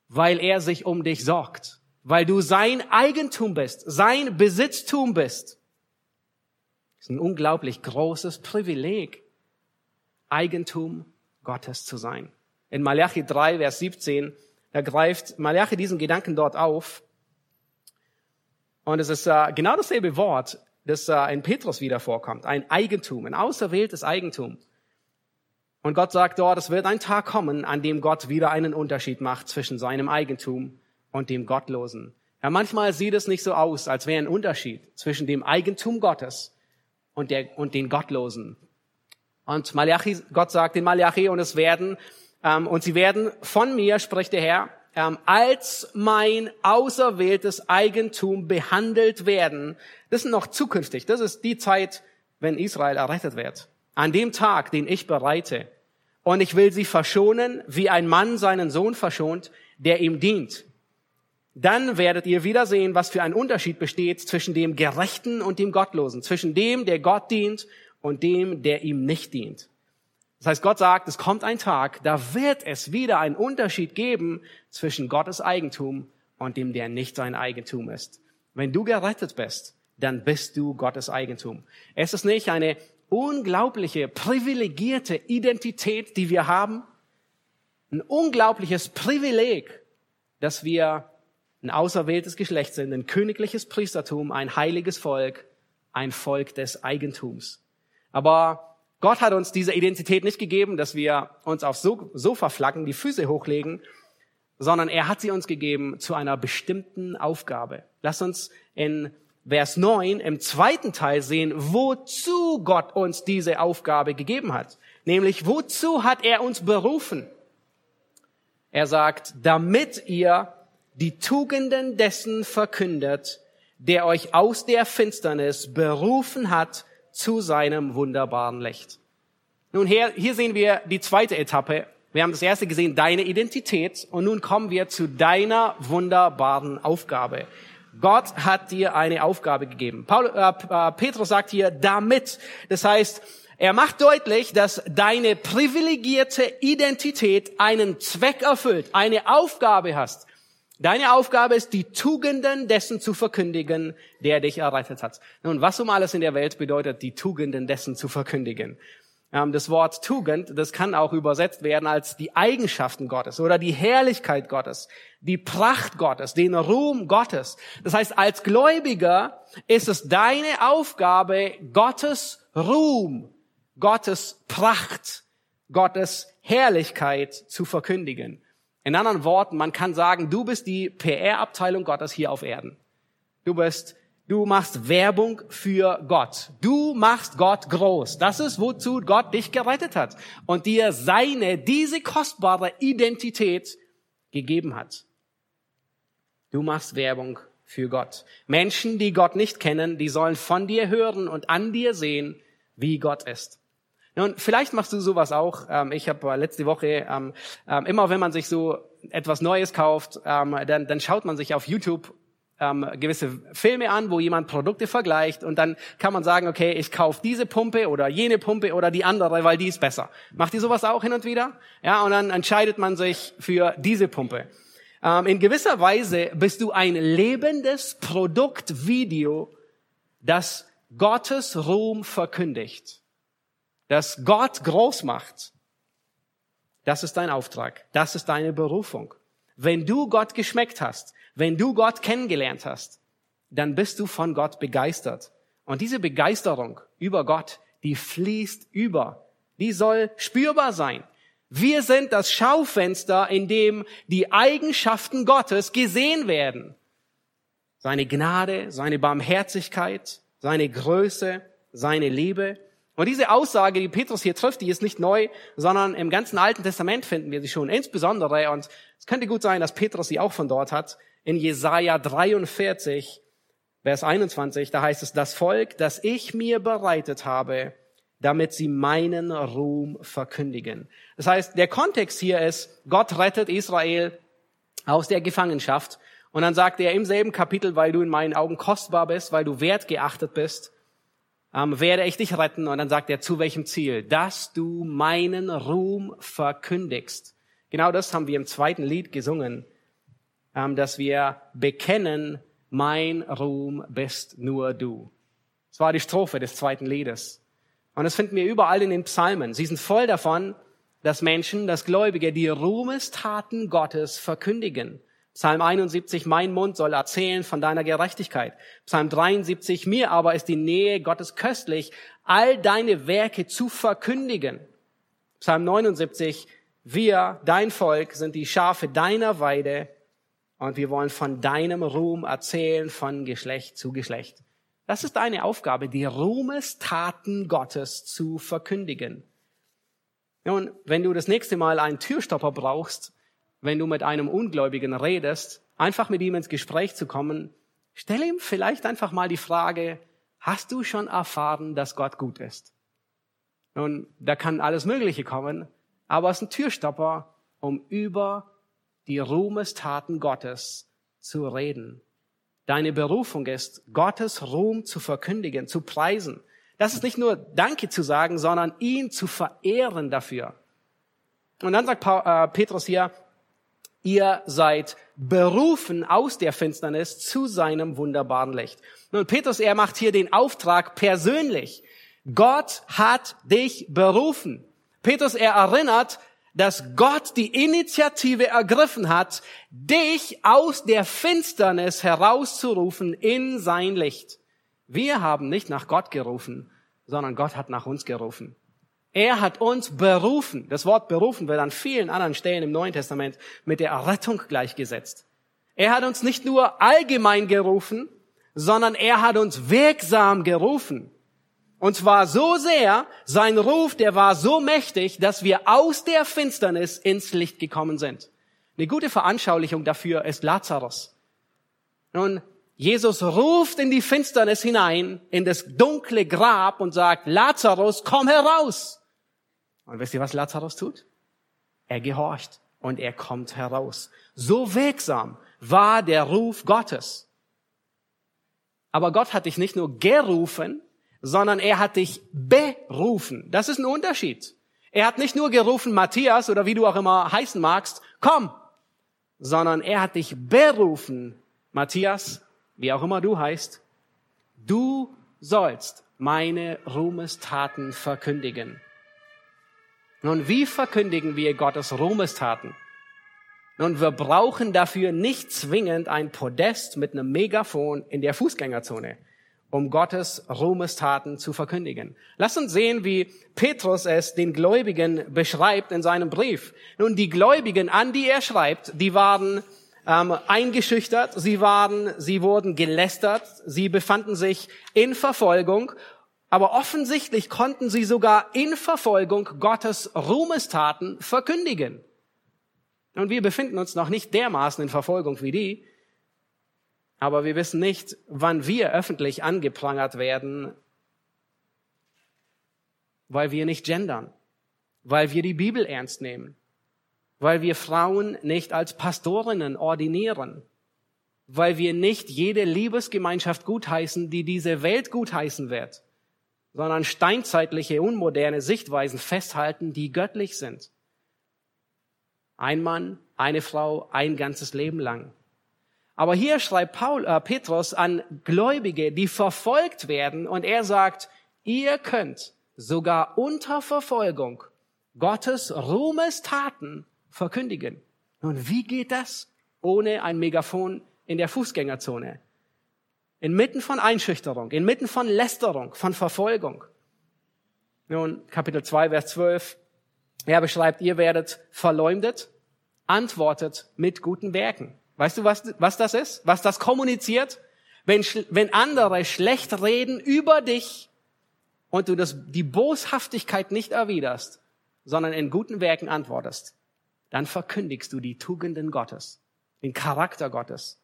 weil er sich um dich sorgt, weil du sein Eigentum bist, sein Besitztum bist. Das ist ein unglaublich großes Privileg, Eigentum Gottes zu sein. In Malachi 3, Vers 17, da greift Malachi diesen Gedanken dort auf und es ist äh, genau dasselbe Wort, das äh, in Petrus wieder vorkommt. Ein Eigentum, ein auserwähltes Eigentum. Und Gott sagt dort, es wird ein Tag kommen, an dem Gott wieder einen Unterschied macht zwischen seinem Eigentum und dem Gottlosen. Ja, manchmal sieht es nicht so aus, als wäre ein Unterschied zwischen dem Eigentum Gottes und, der, und den Gottlosen. Und Malachi, Gott sagt in Malachi, und es werden, ähm, und sie werden von mir, spricht der Herr, ähm, als mein auserwähltes Eigentum behandelt werden. Das ist noch zukünftig. Das ist die Zeit, wenn Israel errettet wird. An dem Tag, den ich bereite. Und ich will sie verschonen, wie ein Mann seinen Sohn verschont, der ihm dient. Dann werdet ihr wieder sehen, was für ein Unterschied besteht zwischen dem Gerechten und dem Gottlosen, zwischen dem, der Gott dient und dem, der ihm nicht dient. Das heißt, Gott sagt, es kommt ein Tag, da wird es wieder einen Unterschied geben zwischen Gottes Eigentum und dem, der nicht sein Eigentum ist. Wenn du gerettet bist, dann bist du Gottes Eigentum. Es ist nicht eine unglaubliche, privilegierte Identität, die wir haben. Ein unglaubliches Privileg, dass wir ein auserwähltes Geschlecht sind, ein königliches Priestertum, ein heiliges Volk, ein Volk des Eigentums. Aber Gott hat uns diese Identität nicht gegeben, dass wir uns aufs Sofa flacken, die Füße hochlegen, sondern er hat sie uns gegeben zu einer bestimmten Aufgabe. Lass uns in Vers 9 im zweiten Teil sehen, wozu Gott uns diese Aufgabe gegeben hat. Nämlich, wozu hat er uns berufen? Er sagt, damit ihr die Tugenden dessen verkündet, der euch aus der Finsternis berufen hat zu seinem wunderbaren Licht. Nun, hier, hier sehen wir die zweite Etappe. Wir haben das erste gesehen, deine Identität. Und nun kommen wir zu deiner wunderbaren Aufgabe. Gott hat dir eine Aufgabe gegeben. Paul, äh, äh, Petrus sagt hier, damit. Das heißt, er macht deutlich, dass deine privilegierte Identität einen Zweck erfüllt, eine Aufgabe hast. Deine Aufgabe ist, die Tugenden dessen zu verkündigen, der dich errettet hat. Nun, was um alles in der Welt bedeutet, die Tugenden dessen zu verkündigen? Ähm, das Wort Tugend, das kann auch übersetzt werden als die Eigenschaften Gottes oder die Herrlichkeit Gottes, die Pracht Gottes, den Ruhm Gottes. Das heißt, als Gläubiger ist es deine Aufgabe, Gottes Ruhm, Gottes Pracht, Gottes Herrlichkeit zu verkündigen. In anderen Worten, man kann sagen, du bist die PR-Abteilung Gottes hier auf Erden. Du bist Du machst Werbung für Gott. Du machst Gott groß. Das ist, wozu Gott dich gerettet hat und dir seine, diese kostbare Identität gegeben hat. Du machst Werbung für Gott. Menschen, die Gott nicht kennen, die sollen von dir hören und an dir sehen, wie Gott ist. Nun, vielleicht machst du sowas auch. Ähm, ich habe letzte Woche ähm, ähm, immer, wenn man sich so etwas Neues kauft, dann, dann schaut man sich auf YouTube ähm, gewisse Filme an, wo jemand Produkte vergleicht und dann kann man sagen, okay, ich kaufe diese Pumpe oder jene Pumpe oder die andere, weil die ist besser. Macht ihr sowas auch hin und wieder? Ja, und dann entscheidet man sich für diese Pumpe. Ähm, in gewisser Weise bist du ein lebendes Produktvideo, das Gottes Ruhm verkündigt, das Gott groß macht. Das ist dein Auftrag. Das ist deine Berufung. Wenn du Gott geschmeckt hast, wenn du Gott kennengelernt hast, dann bist du von Gott begeistert. Und diese Begeisterung über Gott, die fließt über. Die soll spürbar sein. Wir sind das Schaufenster, in dem die Eigenschaften Gottes gesehen werden. Seine Gnade, seine Barmherzigkeit, seine Größe, seine Liebe. Und diese Aussage, die Petrus hier trifft, die ist nicht neu, sondern im ganzen Alten Testament finden wir sie schon. Insbesondere, und es könnte gut sein, dass Petrus sie auch von dort hat, in Jesaja 43, Vers 21, da heißt es, das Volk, das ich mir bereitet habe, damit sie meinen Ruhm verkündigen. Das heißt, der Kontext hier ist, Gott rettet Israel aus der Gefangenschaft. Und dann sagt er im selben Kapitel, weil du in meinen Augen kostbar bist, weil du wertgeachtet bist, ähm, werde ich dich retten. Und dann sagt er, zu welchem Ziel? Dass du meinen Ruhm verkündigst. Genau das haben wir im zweiten Lied gesungen. Ähm, dass wir bekennen, mein Ruhm bist nur du. Das war die Strophe des zweiten Liedes. Und das finden wir überall in den Psalmen. Sie sind voll davon, dass Menschen, dass Gläubige die Ruhmestaten Gottes verkündigen. Psalm 71, mein Mund soll erzählen von deiner Gerechtigkeit. Psalm 73, mir aber ist die Nähe Gottes köstlich, all deine Werke zu verkündigen. Psalm 79, wir, dein Volk, sind die Schafe deiner Weide und wir wollen von deinem Ruhm erzählen von Geschlecht zu Geschlecht. Das ist deine Aufgabe, die Ruhmestaten Gottes zu verkündigen. Nun, wenn du das nächste Mal einen Türstopper brauchst, wenn du mit einem Ungläubigen redest, einfach mit ihm ins Gespräch zu kommen, stell ihm vielleicht einfach mal die Frage, hast du schon erfahren, dass Gott gut ist? Nun, da kann alles Mögliche kommen, aber es ist ein Türstopper, um über die Ruhmestaten Gottes zu reden. Deine Berufung ist, Gottes Ruhm zu verkündigen, zu preisen. Das ist nicht nur Danke zu sagen, sondern ihn zu verehren dafür. Und dann sagt äh, Petrus hier, ihr seid berufen aus der Finsternis zu seinem wunderbaren Licht. Nun, Petrus, er macht hier den Auftrag persönlich. Gott hat dich berufen. Petrus, er erinnert, dass Gott die Initiative ergriffen hat, dich aus der Finsternis herauszurufen in sein Licht. Wir haben nicht nach Gott gerufen, sondern Gott hat nach uns gerufen. Er hat uns berufen. Das Wort berufen wird an vielen anderen Stellen im Neuen Testament mit der Errettung gleichgesetzt. Er hat uns nicht nur allgemein gerufen, sondern er hat uns wirksam gerufen. Und zwar so sehr, sein Ruf, der war so mächtig, dass wir aus der Finsternis ins Licht gekommen sind. Eine gute Veranschaulichung dafür ist Lazarus. Nun, Jesus ruft in die Finsternis hinein, in das dunkle Grab und sagt, Lazarus, komm heraus. Und wisst ihr, was Lazarus tut? Er gehorcht und er kommt heraus. So wirksam war der Ruf Gottes. Aber Gott hat dich nicht nur gerufen, sondern er hat dich berufen. Das ist ein Unterschied. Er hat nicht nur gerufen, Matthias oder wie du auch immer heißen magst, komm, sondern er hat dich berufen, Matthias, wie auch immer du heißt, du sollst meine Ruhmestaten verkündigen. Nun, wie verkündigen wir Gottes Ruhmestaten? Nun, wir brauchen dafür nicht zwingend ein Podest mit einem Megafon in der Fußgängerzone, um Gottes Ruhmestaten zu verkündigen. Lass uns sehen, wie Petrus es den Gläubigen beschreibt in seinem Brief. Nun, die Gläubigen, an die er schreibt, die waren ähm, eingeschüchtert, sie waren, sie wurden gelästert, sie befanden sich in Verfolgung, aber offensichtlich konnten sie sogar in Verfolgung Gottes Ruhmestaten verkündigen. Und wir befinden uns noch nicht dermaßen in Verfolgung wie die, aber wir wissen nicht, wann wir öffentlich angeprangert werden, weil wir nicht gendern, weil wir die Bibel ernst nehmen, weil wir Frauen nicht als Pastorinnen ordinieren, weil wir nicht jede Liebesgemeinschaft gutheißen, die diese Welt gutheißen wird, sondern steinzeitliche, unmoderne Sichtweisen festhalten, die göttlich sind. Ein Mann, eine Frau, ein ganzes Leben lang. Aber hier schreibt Paul, äh, Petrus an Gläubige, die verfolgt werden, und er sagt, ihr könnt sogar unter Verfolgung Gottes Ruhmestaten verkündigen. Nun, wie geht das ohne ein Megafon in der Fußgängerzone? Inmitten von Einschüchterung, inmitten von Lästerung, von Verfolgung. Nun, Kapitel 2, Vers 12. Er beschreibt, ihr werdet verleumdet, antwortet mit guten Werken. Weißt du, was, was das ist? Was das kommuniziert? Wenn, wenn andere schlecht reden über dich und du das, die Boshaftigkeit nicht erwiderst, sondern in guten Werken antwortest, dann verkündigst du die Tugenden Gottes, den Charakter Gottes.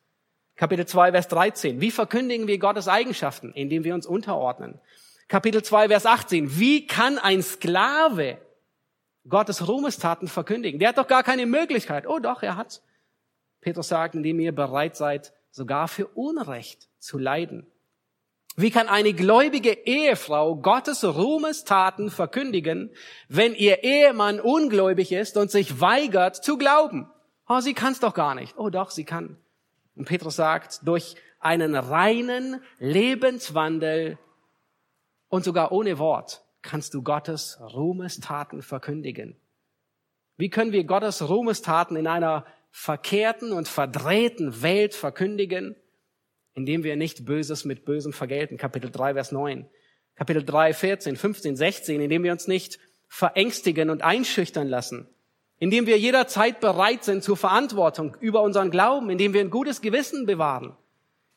Kapitel 2, Vers 13. Wie verkündigen wir Gottes Eigenschaften? Indem wir uns unterordnen. Kapitel 2, Vers 18. Wie kann ein Sklave Gottes Ruhmestaten verkündigen. Der hat doch gar keine Möglichkeit. Oh doch, er hat. Petrus sagt, indem ihr bereit seid, sogar für Unrecht zu leiden. Wie kann eine gläubige Ehefrau Gottes Ruhmestaten verkündigen, wenn ihr Ehemann ungläubig ist und sich weigert zu glauben? Oh, sie kann es doch gar nicht. Oh doch, sie kann. Und Petrus sagt, durch einen reinen Lebenswandel und sogar ohne Wort kannst du Gottes Ruhmestaten verkündigen. Wie können wir Gottes Ruhmestaten in einer verkehrten und verdrehten Welt verkündigen? Indem wir nicht Böses mit Bösem vergelten. Kapitel 3, Vers 9. Kapitel 3, 14, 15, 16. Indem wir uns nicht verängstigen und einschüchtern lassen. Indem wir jederzeit bereit sind zur Verantwortung über unseren Glauben. Indem wir ein gutes Gewissen bewahren.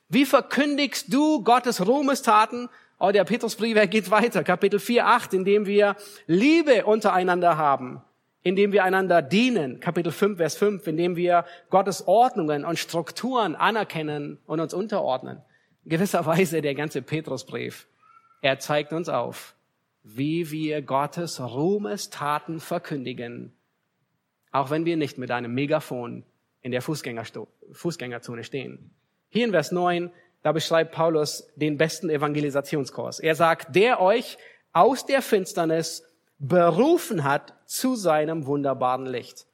Wie verkündigst du Gottes Ruhmestaten Oh, der Petrusbrief geht weiter, Kapitel 4, 8, indem wir Liebe untereinander haben, indem wir einander dienen, Kapitel 5, Vers 5, indem wir Gottes Ordnungen und Strukturen anerkennen und uns unterordnen. In gewisser Weise der ganze Petrusbrief. Er zeigt uns auf, wie wir Gottes Ruhmestaten verkündigen, auch wenn wir nicht mit einem Megafon in der Fußgängerzone stehen. Hier in Vers 9 da beschreibt Paulus den besten Evangelisationskurs. Er sagt, der euch aus der Finsternis berufen hat zu seinem wunderbaren Licht.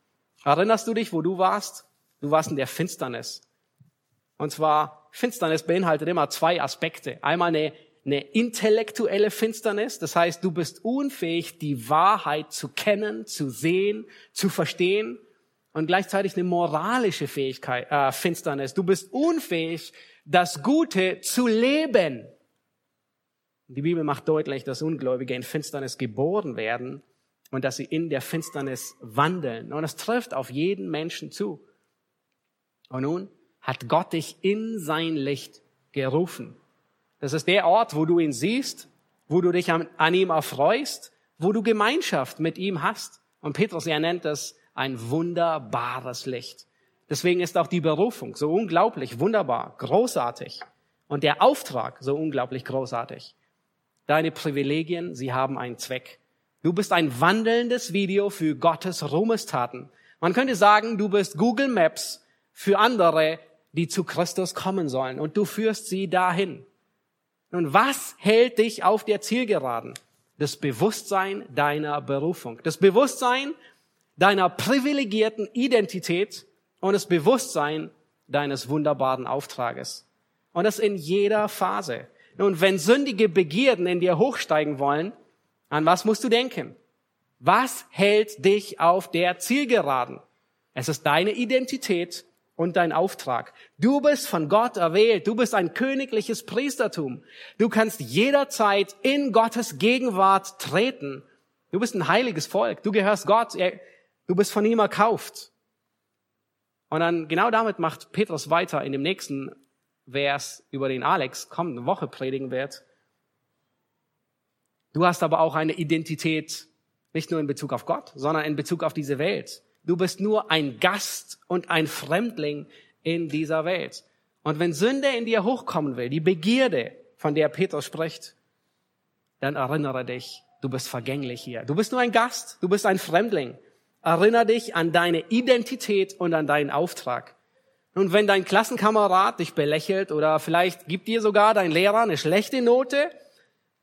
Erinnerst du dich, wo du warst? Du warst in der Finsternis. Und zwar, Finsternis beinhaltet immer zwei Aspekte. Einmal eine, eine intellektuelle Finsternis, das heißt, du bist unfähig, die Wahrheit zu kennen, zu sehen, zu verstehen. Und gleichzeitig eine moralische Fähigkeit, äh, Finsternis. Du bist unfähig, das Gute zu leben. Die Bibel macht deutlich, dass Ungläubige in Finsternis geboren werden und dass sie in der Finsternis wandeln. Und es trifft auf jeden Menschen zu. Und nun hat Gott dich in sein Licht gerufen. Das ist der Ort, wo du ihn siehst, wo du dich an, ihm erfreust, wo du Gemeinschaft mit ihm hast. Und Petrus, er nennt das ein wunderbares Licht. Deswegen ist auch die Berufung so unglaublich wunderbar, großartig und der Auftrag so unglaublich großartig. Deine Privilegien, sie haben einen Zweck. Du bist ein wandelndes Video für Gottes Ruhmestaten. Man könnte sagen, du bist Google Maps für andere, die zu Christus kommen sollen und du führst sie dahin. Nun, was hält dich auf der Zielgeraden? Das Bewusstsein deiner Berufung, das Bewusstsein deiner privilegierten Identität und das Bewusstsein deines wunderbaren Auftrages. Und das in jeder Phase. Nun, wenn sündige Begierden in dir hochsteigen wollen, an was musst du denken? Was hält dich auf der Zielgeraden? Es ist deine Identität und dein Auftrag. Du bist von Gott erwählt. Du bist ein königliches Priestertum. Du kannst jederzeit in Gottes Gegenwart treten. Du bist ein heiliges Volk. Du gehörst Gott. Du bist von ihm erkauft. Und dann genau damit macht Petrus weiter in dem nächsten Vers, über den Alex kommende Woche predigen wird. Du hast aber auch eine Identität, nicht nur in Bezug auf Gott, sondern in Bezug auf diese Welt. Du bist nur ein Gast und ein Fremdling in dieser Welt. Und wenn Sünde in dir hochkommen will, die Begierde, von der Petrus spricht, dann erinnere dich, du bist vergänglich hier. Du bist nur ein Gast, du bist ein Fremdling. Erinnere dich an deine Identität und an deinen Auftrag. Und wenn dein Klassenkamerad dich belächelt oder vielleicht gibt dir sogar dein Lehrer eine schlechte Note,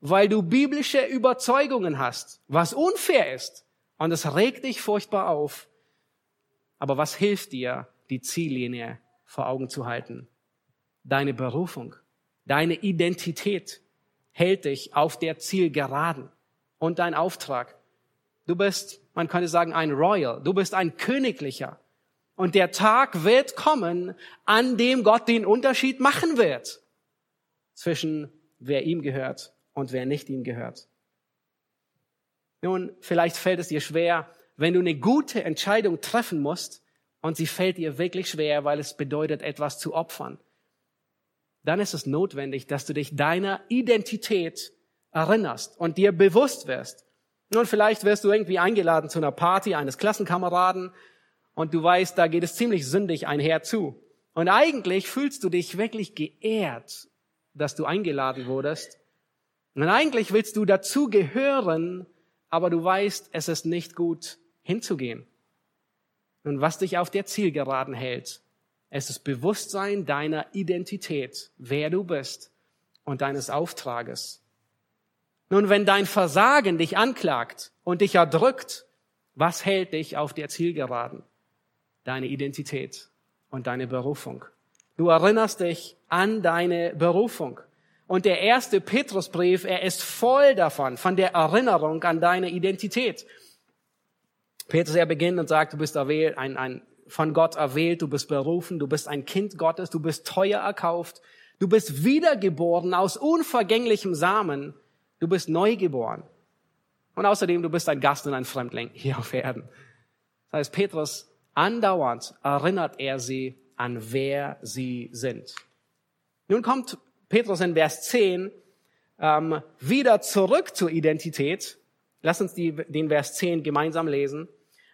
weil du biblische Überzeugungen hast, was unfair ist, und es regt dich furchtbar auf, aber was hilft dir, die Ziellinie vor Augen zu halten? Deine Berufung, deine Identität hält dich auf der Zielgeraden und dein Auftrag. Du bist, man könnte sagen, ein Royal, du bist ein Königlicher. Und der Tag wird kommen, an dem Gott den Unterschied machen wird zwischen wer ihm gehört und wer nicht ihm gehört. Nun, vielleicht fällt es dir schwer, wenn du eine gute Entscheidung treffen musst und sie fällt dir wirklich schwer, weil es bedeutet, etwas zu opfern. Dann ist es notwendig, dass du dich deiner Identität erinnerst und dir bewusst wirst. Nun, vielleicht wirst du irgendwie eingeladen zu einer Party eines Klassenkameraden und du weißt, da geht es ziemlich sündig einher zu. Und eigentlich fühlst du dich wirklich geehrt, dass du eingeladen wurdest. Und eigentlich willst du dazu gehören, aber du weißt, es ist nicht gut hinzugehen. Und was dich auf der Zielgeraden hält, es ist Bewusstsein deiner Identität, wer du bist und deines Auftrages. Nun, wenn dein Versagen dich anklagt und dich erdrückt, was hält dich auf der Zielgeraden? deine Identität und deine Berufung. Du erinnerst dich an deine Berufung. Und der erste Petrusbrief, er ist voll davon, von der Erinnerung an deine Identität. Petrus, er beginnt und sagt, du bist erwählt, ein, ein, von Gott erwählt, du bist berufen, du bist ein Kind Gottes, du bist teuer erkauft, du bist wiedergeboren aus unvergänglichem Samen, du bist neugeboren. Und außerdem, du bist ein Gast und ein Fremdling hier auf Erden. Das heißt, Petrus Andauernd erinnert er sie an wer sie sind. Nun kommt Petrus in Vers 10 ähm, wieder zurück zur Identität. Lass uns die, den Vers 10 gemeinsam lesen.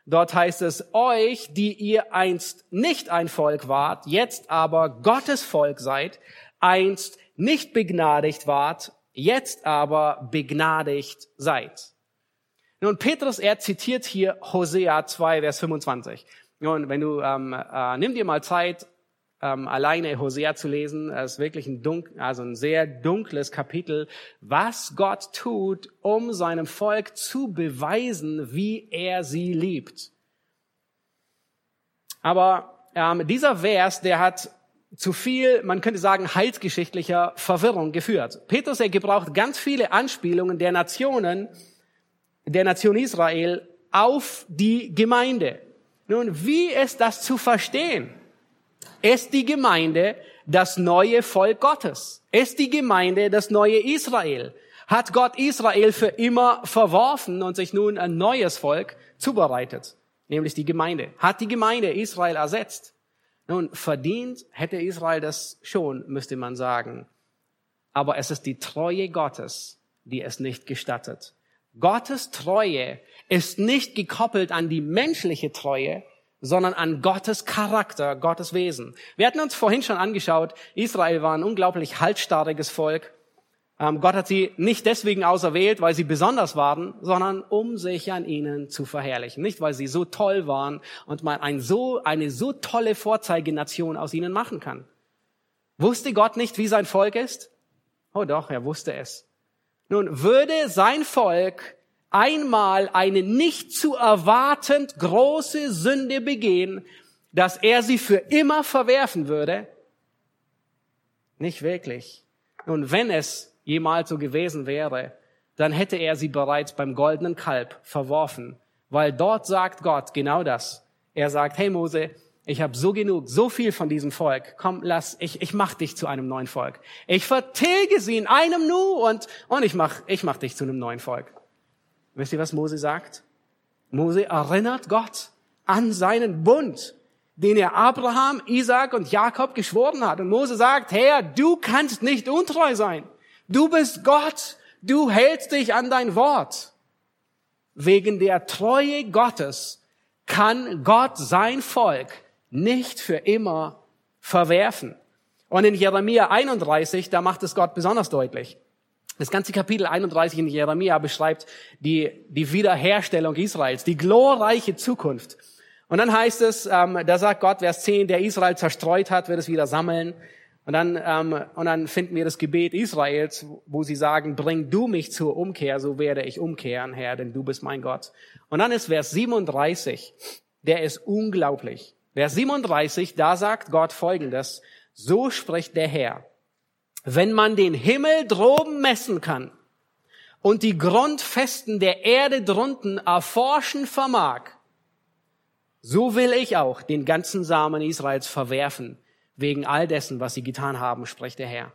Dort heißt es, euch, die ihr einst nicht ein Volk wart, jetzt aber Gottes Volk seid, einst nicht begnadigt wart, jetzt aber begnadigt seid. Nun, Petrus, er zitiert hier Hosea 2, Vers 25. Und wenn du, ähm, äh, nimm dir mal Zeit, ähm, alleine Hosea zu lesen. Es ist wirklich ein, dunk also ein sehr dunkles Kapitel, was Gott tut, um seinem Volk zu beweisen, wie er sie liebt. Aber ähm, dieser Vers, der hat zu viel, man könnte sagen, heilsgeschichtlicher Verwirrung geführt. Petrus, er gebraucht ganz viele Anspielungen der Nationen, der Nation Israel auf die Gemeinde. Nun, wie ist das zu verstehen? Ist die Gemeinde das neue Volk Gottes? Ist die Gemeinde das neue Israel? Hat Gott Israel für immer verworfen und sich nun ein neues Volk zubereitet? Nämlich die Gemeinde. Hat die Gemeinde Israel ersetzt? Nun, verdient hätte Israel das schon, müsste man sagen. Aber es ist die Treue Gottes, die es nicht gestattet. Gottes Treue ist nicht gekoppelt an die menschliche Treue, sondern an Gottes Charakter, Gottes Wesen. Wir hatten uns vorhin schon angeschaut, Israel war ein unglaublich haltstarriges Volk. Ähm, Gott hat sie nicht deswegen auserwählt, weil sie besonders waren, sondern um sich an ihnen zu verherrlichen. Nicht, weil sie so toll waren und man ein so, eine so tolle Vorzeigenation aus ihnen machen kann. Wusste Gott nicht, wie sein Volk ist? Oh doch, er wusste es. Nun, würde sein Volk einmal eine nicht zu erwartend große Sünde begehen, dass er sie für immer verwerfen würde? Nicht wirklich. Nun, wenn es jemals so gewesen wäre, dann hätte er sie bereits beim goldenen Kalb verworfen, weil dort sagt Gott genau das. Er sagt, hey Mose, ich habe so genug, so viel von diesem Volk. Komm, lass, ich, ich mach dich zu einem neuen Volk. Ich vertilge sie in einem Nu und, und ich mach, ich mach dich zu einem neuen Volk. Wisst ihr, was Mose sagt? Mose erinnert Gott an seinen Bund, den er Abraham, Isaac und Jakob geschworen hat. Und Mose sagt, Herr, du kannst nicht untreu sein. Du bist Gott. Du hältst dich an dein Wort. Wegen der Treue Gottes kann Gott sein Volk nicht für immer verwerfen. Und in Jeremia 31, da macht es Gott besonders deutlich. Das ganze Kapitel 31 in Jeremia beschreibt die, die Wiederherstellung Israels, die glorreiche Zukunft. Und dann heißt es, ähm, da sagt Gott, Vers 10, der Israel zerstreut hat, wird es wieder sammeln. Und dann, ähm, und dann finden wir das Gebet Israels, wo sie sagen, bring du mich zur Umkehr, so werde ich umkehren, Herr, denn du bist mein Gott. Und dann ist Vers 37, der ist unglaublich. Vers 37, da sagt Gott Folgendes, so spricht der Herr, wenn man den Himmel droben messen kann und die Grundfesten der Erde drunten erforschen vermag, so will ich auch den ganzen Samen Israels verwerfen, wegen all dessen, was sie getan haben, spricht der Herr.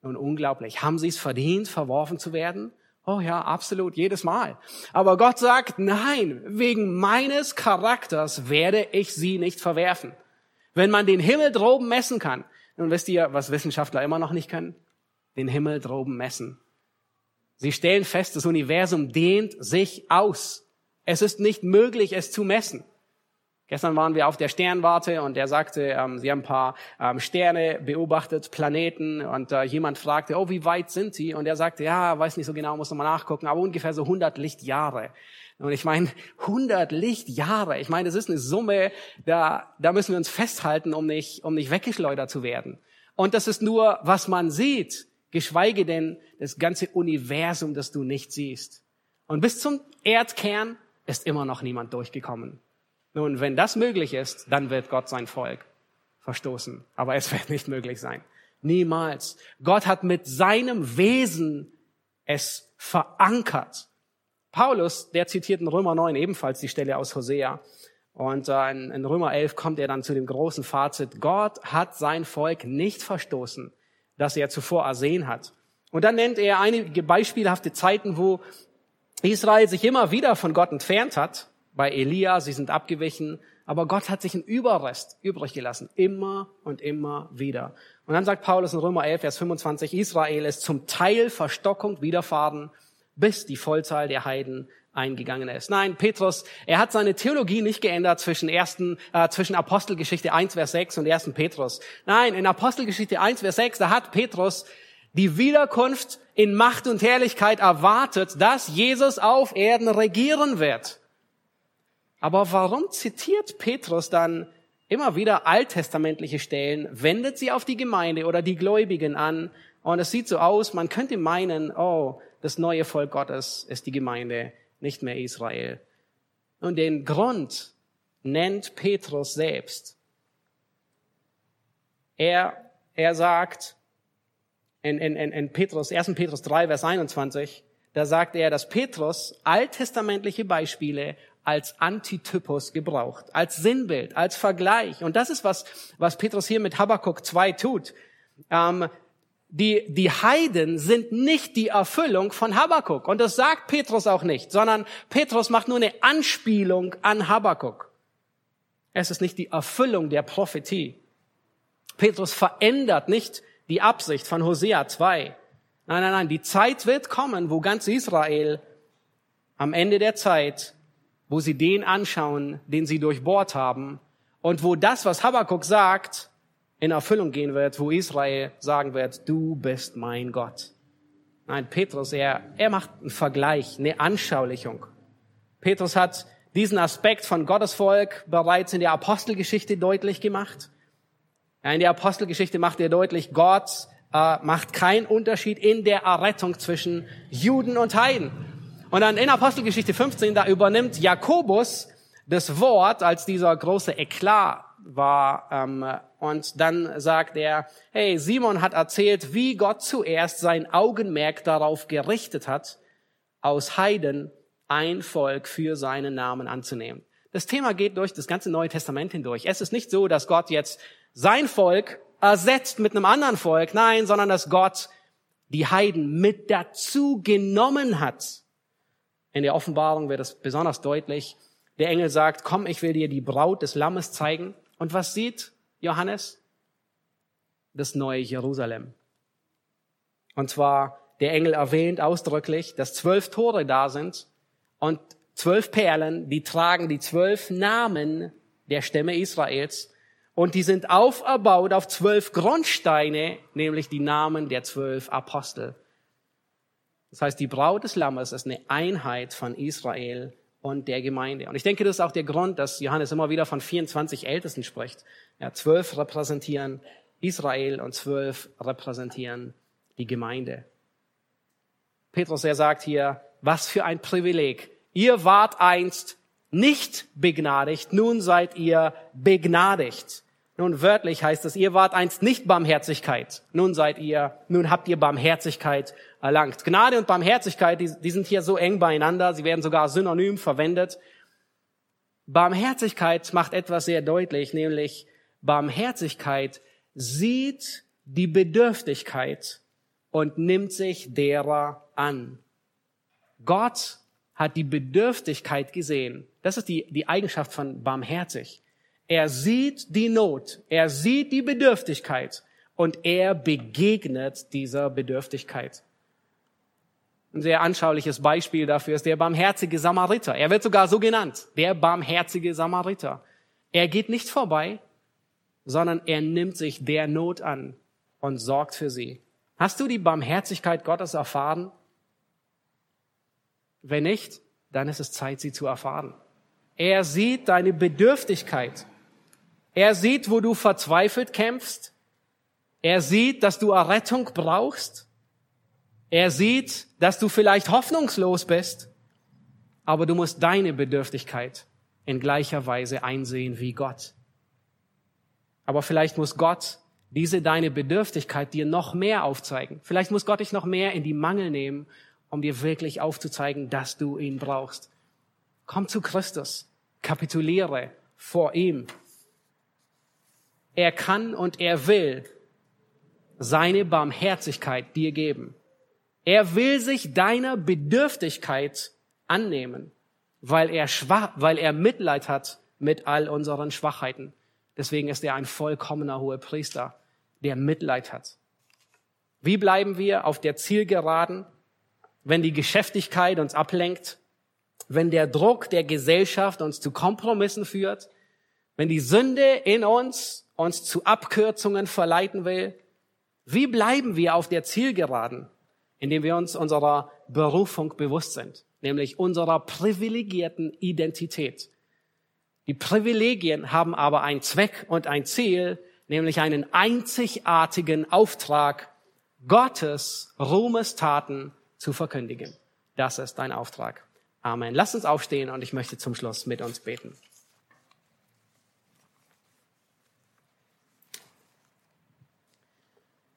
Nun unglaublich. Haben sie es verdient, verworfen zu werden? Oh ja, absolut, jedes Mal. Aber Gott sagt, nein, wegen meines Charakters werde ich sie nicht verwerfen. Wenn man den Himmel droben messen kann, nun wisst ihr, was Wissenschaftler immer noch nicht können? Den Himmel droben messen. Sie stellen fest, das Universum dehnt sich aus. Es ist nicht möglich, es zu messen. Gestern waren wir auf der Sternwarte und er sagte, ähm, sie haben ein paar ähm, Sterne beobachtet, Planeten und äh, jemand fragte, oh, wie weit sind sie? Und er sagte, ja, weiß nicht so genau, muss nochmal nachgucken, aber ungefähr so 100 Lichtjahre. Und ich meine, 100 Lichtjahre, ich meine, das ist eine Summe, da, da müssen wir uns festhalten, um nicht, um nicht weggeschleudert zu werden. Und das ist nur, was man sieht, geschweige denn das ganze Universum, das du nicht siehst. Und bis zum Erdkern ist immer noch niemand durchgekommen. Nun, wenn das möglich ist, dann wird Gott sein Volk verstoßen. Aber es wird nicht möglich sein. Niemals. Gott hat mit seinem Wesen es verankert. Paulus, der zitiert in Römer 9 ebenfalls die Stelle aus Hosea. Und äh, in, Römer 11 kommt er dann zu dem großen Fazit, Gott hat sein Volk nicht verstoßen, das er zuvor ersehen hat. Und dann nennt er einige beispielhafte Zeiten, wo Israel sich immer wieder von Gott entfernt hat bei Elia, sie sind abgewichen, aber Gott hat sich einen Überrest übrig gelassen, immer und immer wieder. Und dann sagt Paulus in Römer 11, Vers 25, Israel ist zum Teil Verstockung widerfahren, bis die Vollzahl der Heiden eingegangen ist. Nein, Petrus, er hat seine Theologie nicht geändert zwischen ersten, äh, zwischen Apostelgeschichte 1, Vers 6 und 1. Petrus. Nein, in Apostelgeschichte 1, Vers 6, da hat Petrus die Wiederkunft in Macht und Herrlichkeit erwartet, dass Jesus auf Erden regieren wird. Aber warum zitiert Petrus dann immer wieder alttestamentliche Stellen, wendet sie auf die Gemeinde oder die Gläubigen an und es sieht so aus, man könnte meinen, oh, das neue Volk Gottes ist die Gemeinde, nicht mehr Israel. Und den Grund nennt Petrus selbst. Er, er sagt in, in, in Petrus, 1. Petrus 3, Vers 21, da sagt er, dass Petrus alttestamentliche Beispiele als Antitypus gebraucht, als Sinnbild, als Vergleich. Und das ist was, was Petrus hier mit Habakkuk 2 tut. Ähm, die, die Heiden sind nicht die Erfüllung von Habakkuk. Und das sagt Petrus auch nicht, sondern Petrus macht nur eine Anspielung an Habakkuk. Es ist nicht die Erfüllung der Prophetie. Petrus verändert nicht die Absicht von Hosea 2. Nein, nein, nein, die Zeit wird kommen, wo ganz Israel am Ende der Zeit wo sie den anschauen, den sie durchbohrt haben und wo das, was Habakkuk sagt, in Erfüllung gehen wird, wo Israel sagen wird, du bist mein Gott. Nein, Petrus, er, er macht einen Vergleich, eine Anschaulichung. Petrus hat diesen Aspekt von Gottes Volk bereits in der Apostelgeschichte deutlich gemacht. In der Apostelgeschichte macht er deutlich, Gott äh, macht keinen Unterschied in der Errettung zwischen Juden und Heiden. Und dann in Apostelgeschichte 15, da übernimmt Jakobus das Wort, als dieser große Eklat war. Ähm, und dann sagt er, hey, Simon hat erzählt, wie Gott zuerst sein Augenmerk darauf gerichtet hat, aus Heiden ein Volk für seinen Namen anzunehmen. Das Thema geht durch das ganze Neue Testament hindurch. Es ist nicht so, dass Gott jetzt sein Volk ersetzt mit einem anderen Volk, nein, sondern dass Gott die Heiden mit dazu genommen hat. In der Offenbarung wird es besonders deutlich. Der Engel sagt, komm, ich will dir die Braut des Lammes zeigen. Und was sieht Johannes? Das neue Jerusalem. Und zwar, der Engel erwähnt ausdrücklich, dass zwölf Tore da sind und zwölf Perlen, die tragen die zwölf Namen der Stämme Israels. Und die sind auferbaut auf zwölf Grundsteine, nämlich die Namen der zwölf Apostel. Das heißt, die Braut des Lammes ist eine Einheit von Israel und der Gemeinde. Und ich denke, das ist auch der Grund, dass Johannes immer wieder von 24 Ältesten spricht. Ja, zwölf repräsentieren Israel und zwölf repräsentieren die Gemeinde. Petrus, er sagt hier, was für ein Privileg. Ihr wart einst nicht begnadigt, nun seid ihr begnadigt. Nun wörtlich heißt es, ihr wart einst nicht Barmherzigkeit, nun seid ihr, nun habt ihr Barmherzigkeit erlangt. Gnade und Barmherzigkeit, die, die sind hier so eng beieinander, sie werden sogar synonym verwendet. Barmherzigkeit macht etwas sehr deutlich, nämlich Barmherzigkeit sieht die Bedürftigkeit und nimmt sich derer an. Gott hat die Bedürftigkeit gesehen. Das ist die, die Eigenschaft von barmherzig. Er sieht die Not, er sieht die Bedürftigkeit und er begegnet dieser Bedürftigkeit. Ein sehr anschauliches Beispiel dafür ist der barmherzige Samariter. Er wird sogar so genannt, der barmherzige Samariter. Er geht nicht vorbei, sondern er nimmt sich der Not an und sorgt für sie. Hast du die Barmherzigkeit Gottes erfahren? Wenn nicht, dann ist es Zeit, sie zu erfahren. Er sieht deine Bedürftigkeit. Er sieht, wo du verzweifelt kämpfst. Er sieht, dass du Errettung brauchst. Er sieht, dass du vielleicht hoffnungslos bist. Aber du musst deine Bedürftigkeit in gleicher Weise einsehen wie Gott. Aber vielleicht muss Gott diese deine Bedürftigkeit dir noch mehr aufzeigen. Vielleicht muss Gott dich noch mehr in die Mangel nehmen, um dir wirklich aufzuzeigen, dass du ihn brauchst. Komm zu Christus, kapituliere vor ihm. Er kann und er will seine Barmherzigkeit dir geben. Er will sich deiner Bedürftigkeit annehmen, weil er schwach, weil er Mitleid hat mit all unseren Schwachheiten. Deswegen ist er ein vollkommener hoher Priester, der Mitleid hat. Wie bleiben wir auf der Zielgeraden, wenn die Geschäftigkeit uns ablenkt, wenn der Druck der Gesellschaft uns zu Kompromissen führt, wenn die Sünde in uns uns zu Abkürzungen verleiten will? Wie bleiben wir auf der Zielgeraden, indem wir uns unserer Berufung bewusst sind, nämlich unserer privilegierten Identität? Die Privilegien haben aber einen Zweck und ein Ziel, nämlich einen einzigartigen Auftrag, Gottes Ruhmestaten zu verkündigen. Das ist dein Auftrag. Amen. Lass uns aufstehen und ich möchte zum Schluss mit uns beten.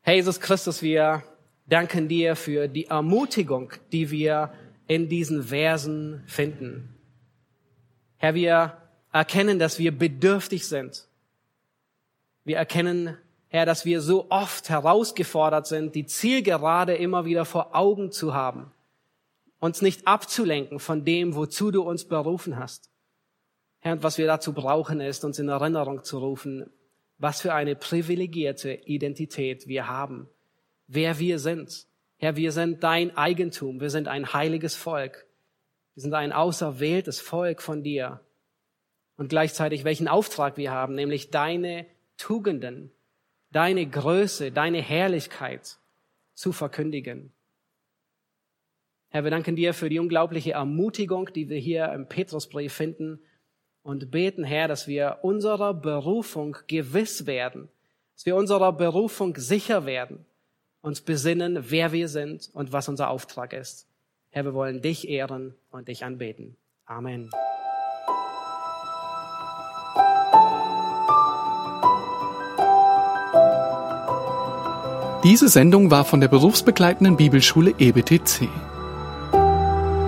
Herr Jesus Christus, wir danken dir für die Ermutigung, die wir in diesen Versen finden. Herr, wir erkennen, dass wir bedürftig sind. Wir erkennen, Herr, dass wir so oft herausgefordert sind, die Zielgerade immer wieder vor Augen zu haben, uns nicht abzulenken von dem, wozu du uns berufen hast. Herr, und was wir dazu brauchen, ist, uns in Erinnerung zu rufen, was für eine privilegierte Identität wir haben, wer wir sind. Herr, wir sind dein Eigentum, wir sind ein heiliges Volk, wir sind ein auserwähltes Volk von dir und gleichzeitig welchen Auftrag wir haben, nämlich deine Tugenden, deine Größe, deine Herrlichkeit zu verkündigen. Herr, wir danken dir für die unglaubliche Ermutigung, die wir hier im Petrusbrief finden und beten, Herr, dass wir unserer Berufung gewiss werden, dass wir unserer Berufung sicher werden, uns besinnen, wer wir sind und was unser Auftrag ist. Herr, wir wollen dich ehren und dich anbeten. Amen. Diese Sendung war von der berufsbegleitenden Bibelschule EBTC.